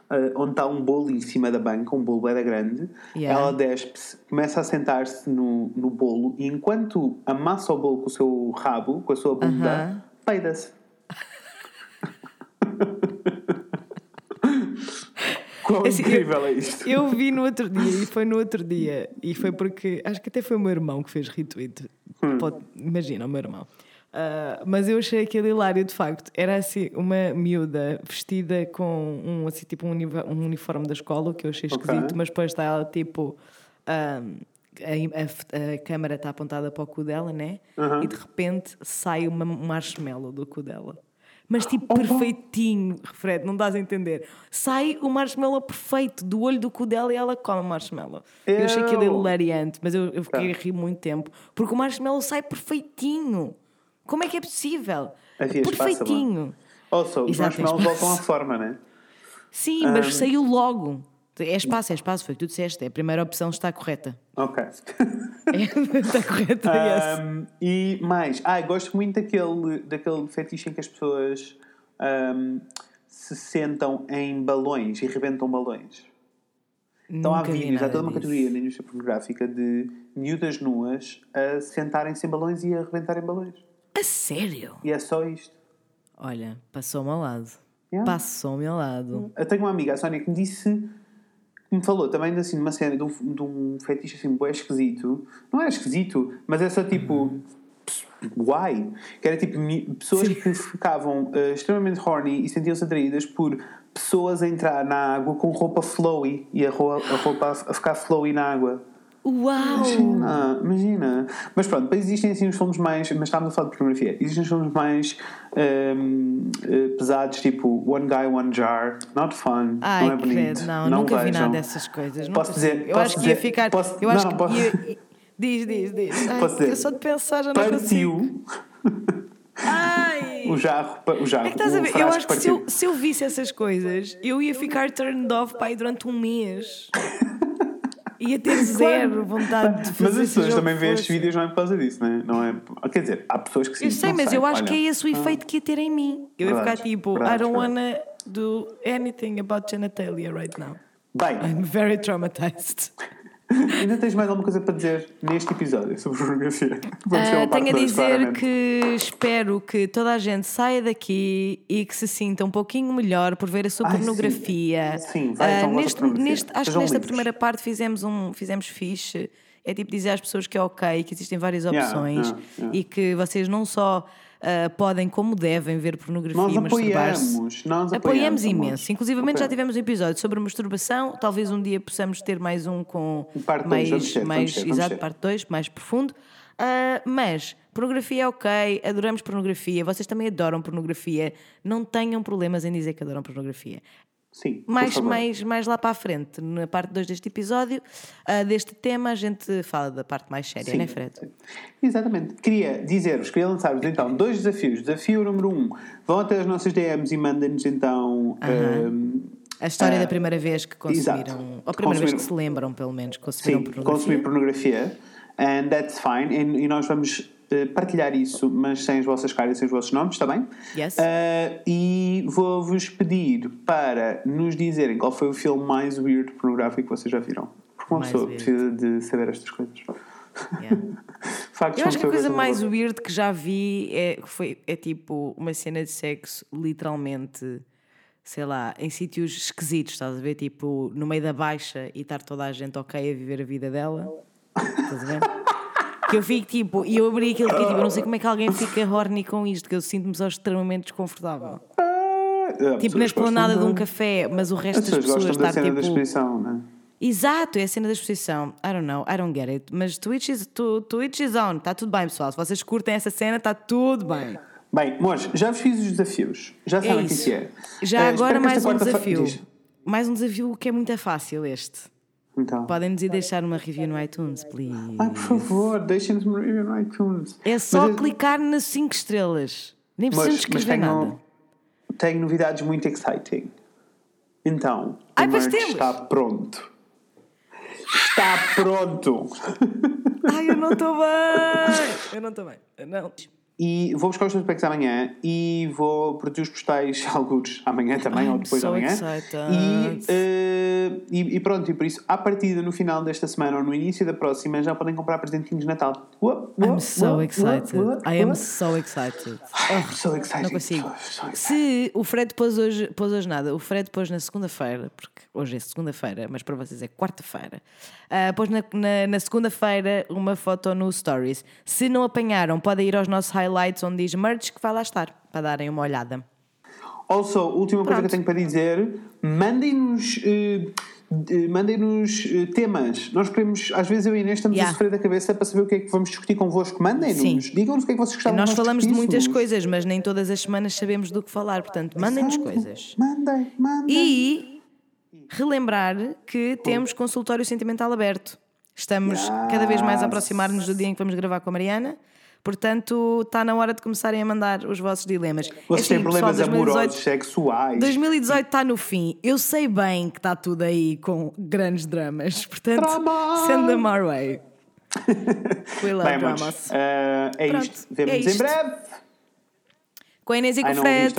eh, onde está um bolo em cima da banca, um bolo bem grande.
Yeah.
Ela despe-se, começa a sentar-se no, no bolo e enquanto amassa o bolo com o seu rabo, com a sua bunda,
Aham.
peida-se. Quão
Assim, eu-
incrível é isto?
Eu vi no outro dia, e foi no outro dia, e foi porque acho que até foi o meu irmão que fez retweet.
Hum.
Pode- imagina, o meu irmão. Ah, mas eu achei aquele hilário de facto. Era assim, uma miúda vestida com um, assim, tipo um, um uniforme da escola, que eu achei esquisito, mas depois está ela tipo. ah, a, a- a câmera está apontada para o cu dela, né?
Aham.
E de repente sai uma, um marshmallow do cu dela. Mas tipo
Opa!
perfeitinho, Fred, não dás a entender. Sai o marshmallow perfeito do olho do cu dela e ela come o marshmallow. Eu achei aquilo
Eu-
hilariante, mas eu, eu fiquei a
Tá.
rir muito tempo. Porque o marshmallow sai perfeitinho. Como é que é possível?
Havia espaço,
perfeitinho.
Also, os
Exato,
marshmallows voltam à forma, né?
Sim, mas saiu logo. É espaço, é espaço, foi o que tu disseste. A primeira opção está correta.
Ok.
É, está correta, yes.
Um, e mais, ah, gosto muito daquele, daquele fetiche em que as pessoas um, se sentam em balões e rebentam balões. Então há
Nunca vi
vídeos, há toda uma
disso.
categoria na indústria pornográfica de miúdas nuas a sentarem-se em balões e a rebentarem balões.
A sério?
E é só isto.
Olha, passou-me ao lado.
Yeah.
Passou-me ao lado.
Eu tenho uma amiga, a Sónia, que me disse, me falou também assim, de uma cena, de um, de um fetiche assim, bué esquisito. Não é esquisito, mas é só tipo, why? Que era tipo pessoas que ficavam eh, extremamente horny e sentiam-se atraídas por pessoas a entrar na água com roupa flowy e a roupa, a, roupa a ficar flowy na água.
Uau!
Imagina, imagina. Mas pronto, depois existem assim os filmes mais. Mas estávamos a falar de pornografia. Existem os filmes mais ehm, eh, pesados, tipo One Guy, One Jar. Not fun.
Ai,
não é bonito.
credo, não, nunca vi
vejam.
nada dessas coisas. não
Posso dizer-
Eu
posso
acho que ia
dizer-
ficar.
posso-
eu
não,
acho
não,
que
posso-
ia- Diz, diz, diz. Ai,
Posso dizer?
eu só de pensar já não consigo.
Partiu
Ai!
o jarro. O jarro
É que estás a ver? Eu acho que se eu, se eu visse essas coisas, eu ia ficar turned off pai durante um mês. Ia ter zero vontade de fazer
Mas as pessoas também veem estes vídeos não é por causa disso, não é? Não é? Quer dizer, há pessoas que sim.
Eu sei, mas eu acho
olha.
que é esse o efeito que ia ter em mim. Eu ia
Verdade,
ficar tipo,
verdade,
I don't
verdade.
wanna do anything about genitalia right now.
Bem,
I'm very traumatized.
ainda tens mais alguma coisa para dizer neste episódio sobre pornografia?
Ah,
uma parte
tenho a dizer
claramente.
que espero que toda a gente saia daqui e que se sinta um pouquinho melhor por ver a sua
Ai,
pornografia.
sim. Sim, vai, então, vossa
neste,
pornografia.
neste- acho que nesta
livres.
primeira parte fizemos um fizemos fixe. É tipo dizer às pessoas que é ok, que existem várias
Yeah,
opções
yeah, yeah.
e que vocês não só ah, podem, como devem ver pornografia
Nós
e masturbar-se.
apoiamos, nós
Apoiamos
apoiamos,
imenso. Inclusive, já
Ok.
tivemos um episódio sobre masturbação. Talvez um dia possamos ter mais um com
Parte dois,
mais,
vamos
mais
ter, vamos
exato,
ter.
parte 2, mais profundo. Ah, mas pornografia é ok, adoramos pornografia, vocês também adoram pornografia. Não tenham problemas em dizer que adoram pornografia.
Sim,
Mais, mais, mais lá para a frente, na parte 2 deste episódio, ah, deste tema, a gente fala da parte mais séria, não é, Fred?
Exatamente. Queria dizer-vos, queria lançar-vos então dois desafios. Desafio número um: vão até as nossas DMs e mandem-nos então. ehm,
A história
Ah,
da primeira vez que consumiram,
exato.
ou a primeira vez que se lembram, pelo menos, consumiram
sim,
pornografia.
consumir pornografia. And that's fine. E, e nós vamos partilhar isso, mas sem as vossas caras e sem os vossos nomes, está bem?
Yes.
Eh, e vou-vos pedir para nos dizerem qual foi o filme mais weird pornográfico que vocês já viram. Porque uma
Mais
pessoa
weird.
precisa de saber estas coisas.
Yeah.
Factos
Eu acho que a coisa mais
favor.
weird que já vi é, foi, é tipo uma cena de sexo, literalmente, sei lá, em sítios esquisitos, estás a ver? Tipo, no meio da baixa e estar toda a gente ok a viver a vida dela. Estás a ver? Que eu fico tipo, e eu abri aquilo que é tipo, eu não sei como é que alguém fica horny com isto, que eu sinto-me só extremamente desconfortável.
Ah, as
Tipo, na esplanada de um café, mas o resto
As
das
pessoas
pessoas estar
cena da
tipo.
exposição, não é?
Exato, é a cena da exposição. I don't know, I don't get it. Mas Twitch is, to, Twitch is on, está tudo bem, pessoal. Se vocês curtem essa cena, está tudo bem.
Bem, Mores, já vos fiz os desafios. Já
É
sabem o que
isso.
isso é.
Já
Eh,
agora mais um desafio. Mais um desafio que é muito fácil este.
Então.
Podem-nos ir deixar uma review no iTunes, please.
Ai, por favor, deixem-nos uma review no iTunes.
É só
Mas,
clicar nas 5 estrelas. Nem precisamos
mas
escrever nada.
tenho, tenho novidades muito exciting. Então,
Ai,
o merch
temos.
está pronto. Está pronto!
Ai, eu não estou bem. Eu não estou bem. Não.
E vou buscar os teus packs amanhã e vou produzir os postais alguns amanhã também,
I'm
ou depois
so
da manhã.
excited.
E, eh, e, e pronto, e por isso, à partida, no final desta semana ou no início da próxima, já podem comprar presentinhos de Natal. Uop, uop,
I'm so
uop,
excited. I am so excited.
I'm so excited.
Não consigo.
So excited.
Se o Fred pôs hoje, pôs hoje nada, o Fred pôs na segunda-feira, porque hoje é segunda-feira, mas para vocês é quarta-feira, ah, pôs na, na, na segunda-feira uma foto no Stories. Se não apanharam, podem ir aos nossos highlights onde diz merch que vai lá estar, para darem uma olhada.
Also, última coisa que eu
Pronto.
tenho para dizer: mandem-nos. eh, mandem-nos eh, temas. Nós queremos, às vezes eu e Inês estamos
Yeah.
a sofrer da cabeça para saber o que é que vamos discutir convosco. Mandem-nos, digam-nos o que é que vocês gostavam
Nós
que
falamos de muitas coisas, mas nem todas as semanas sabemos do que falar, portanto, mandem-nos coisas.
Mandem, mandem.
E relembrar que temos consultório sentimental aberto. Estamos cada vez mais a aproximar-nos do dia em que vamos gravar com a Mariana. Portanto, está na hora de começarem a mandar os vossos dilemas.
Vocês
Assim,
têm problemas
pessoal,
amorosos, sexuais.
2018 está no fim. Eu sei bem que está tudo aí com grandes dramas. Portanto,
Drama!
send them our way. We love
Bem,
dramas.
eh, é
Pronto,
isto. Vemo-nos
é
em breve.
Com a Inês e com o Fred.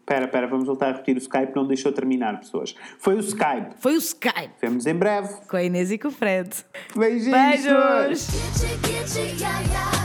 Espera, espera, vamos voltar a repetir o Skype, não deixou terminar, pessoas. Foi o Skype.
Foi o Skype.
Vemos em breve.
Com a Inês e com o Fred.
Beijinhos.
Beijos!
Get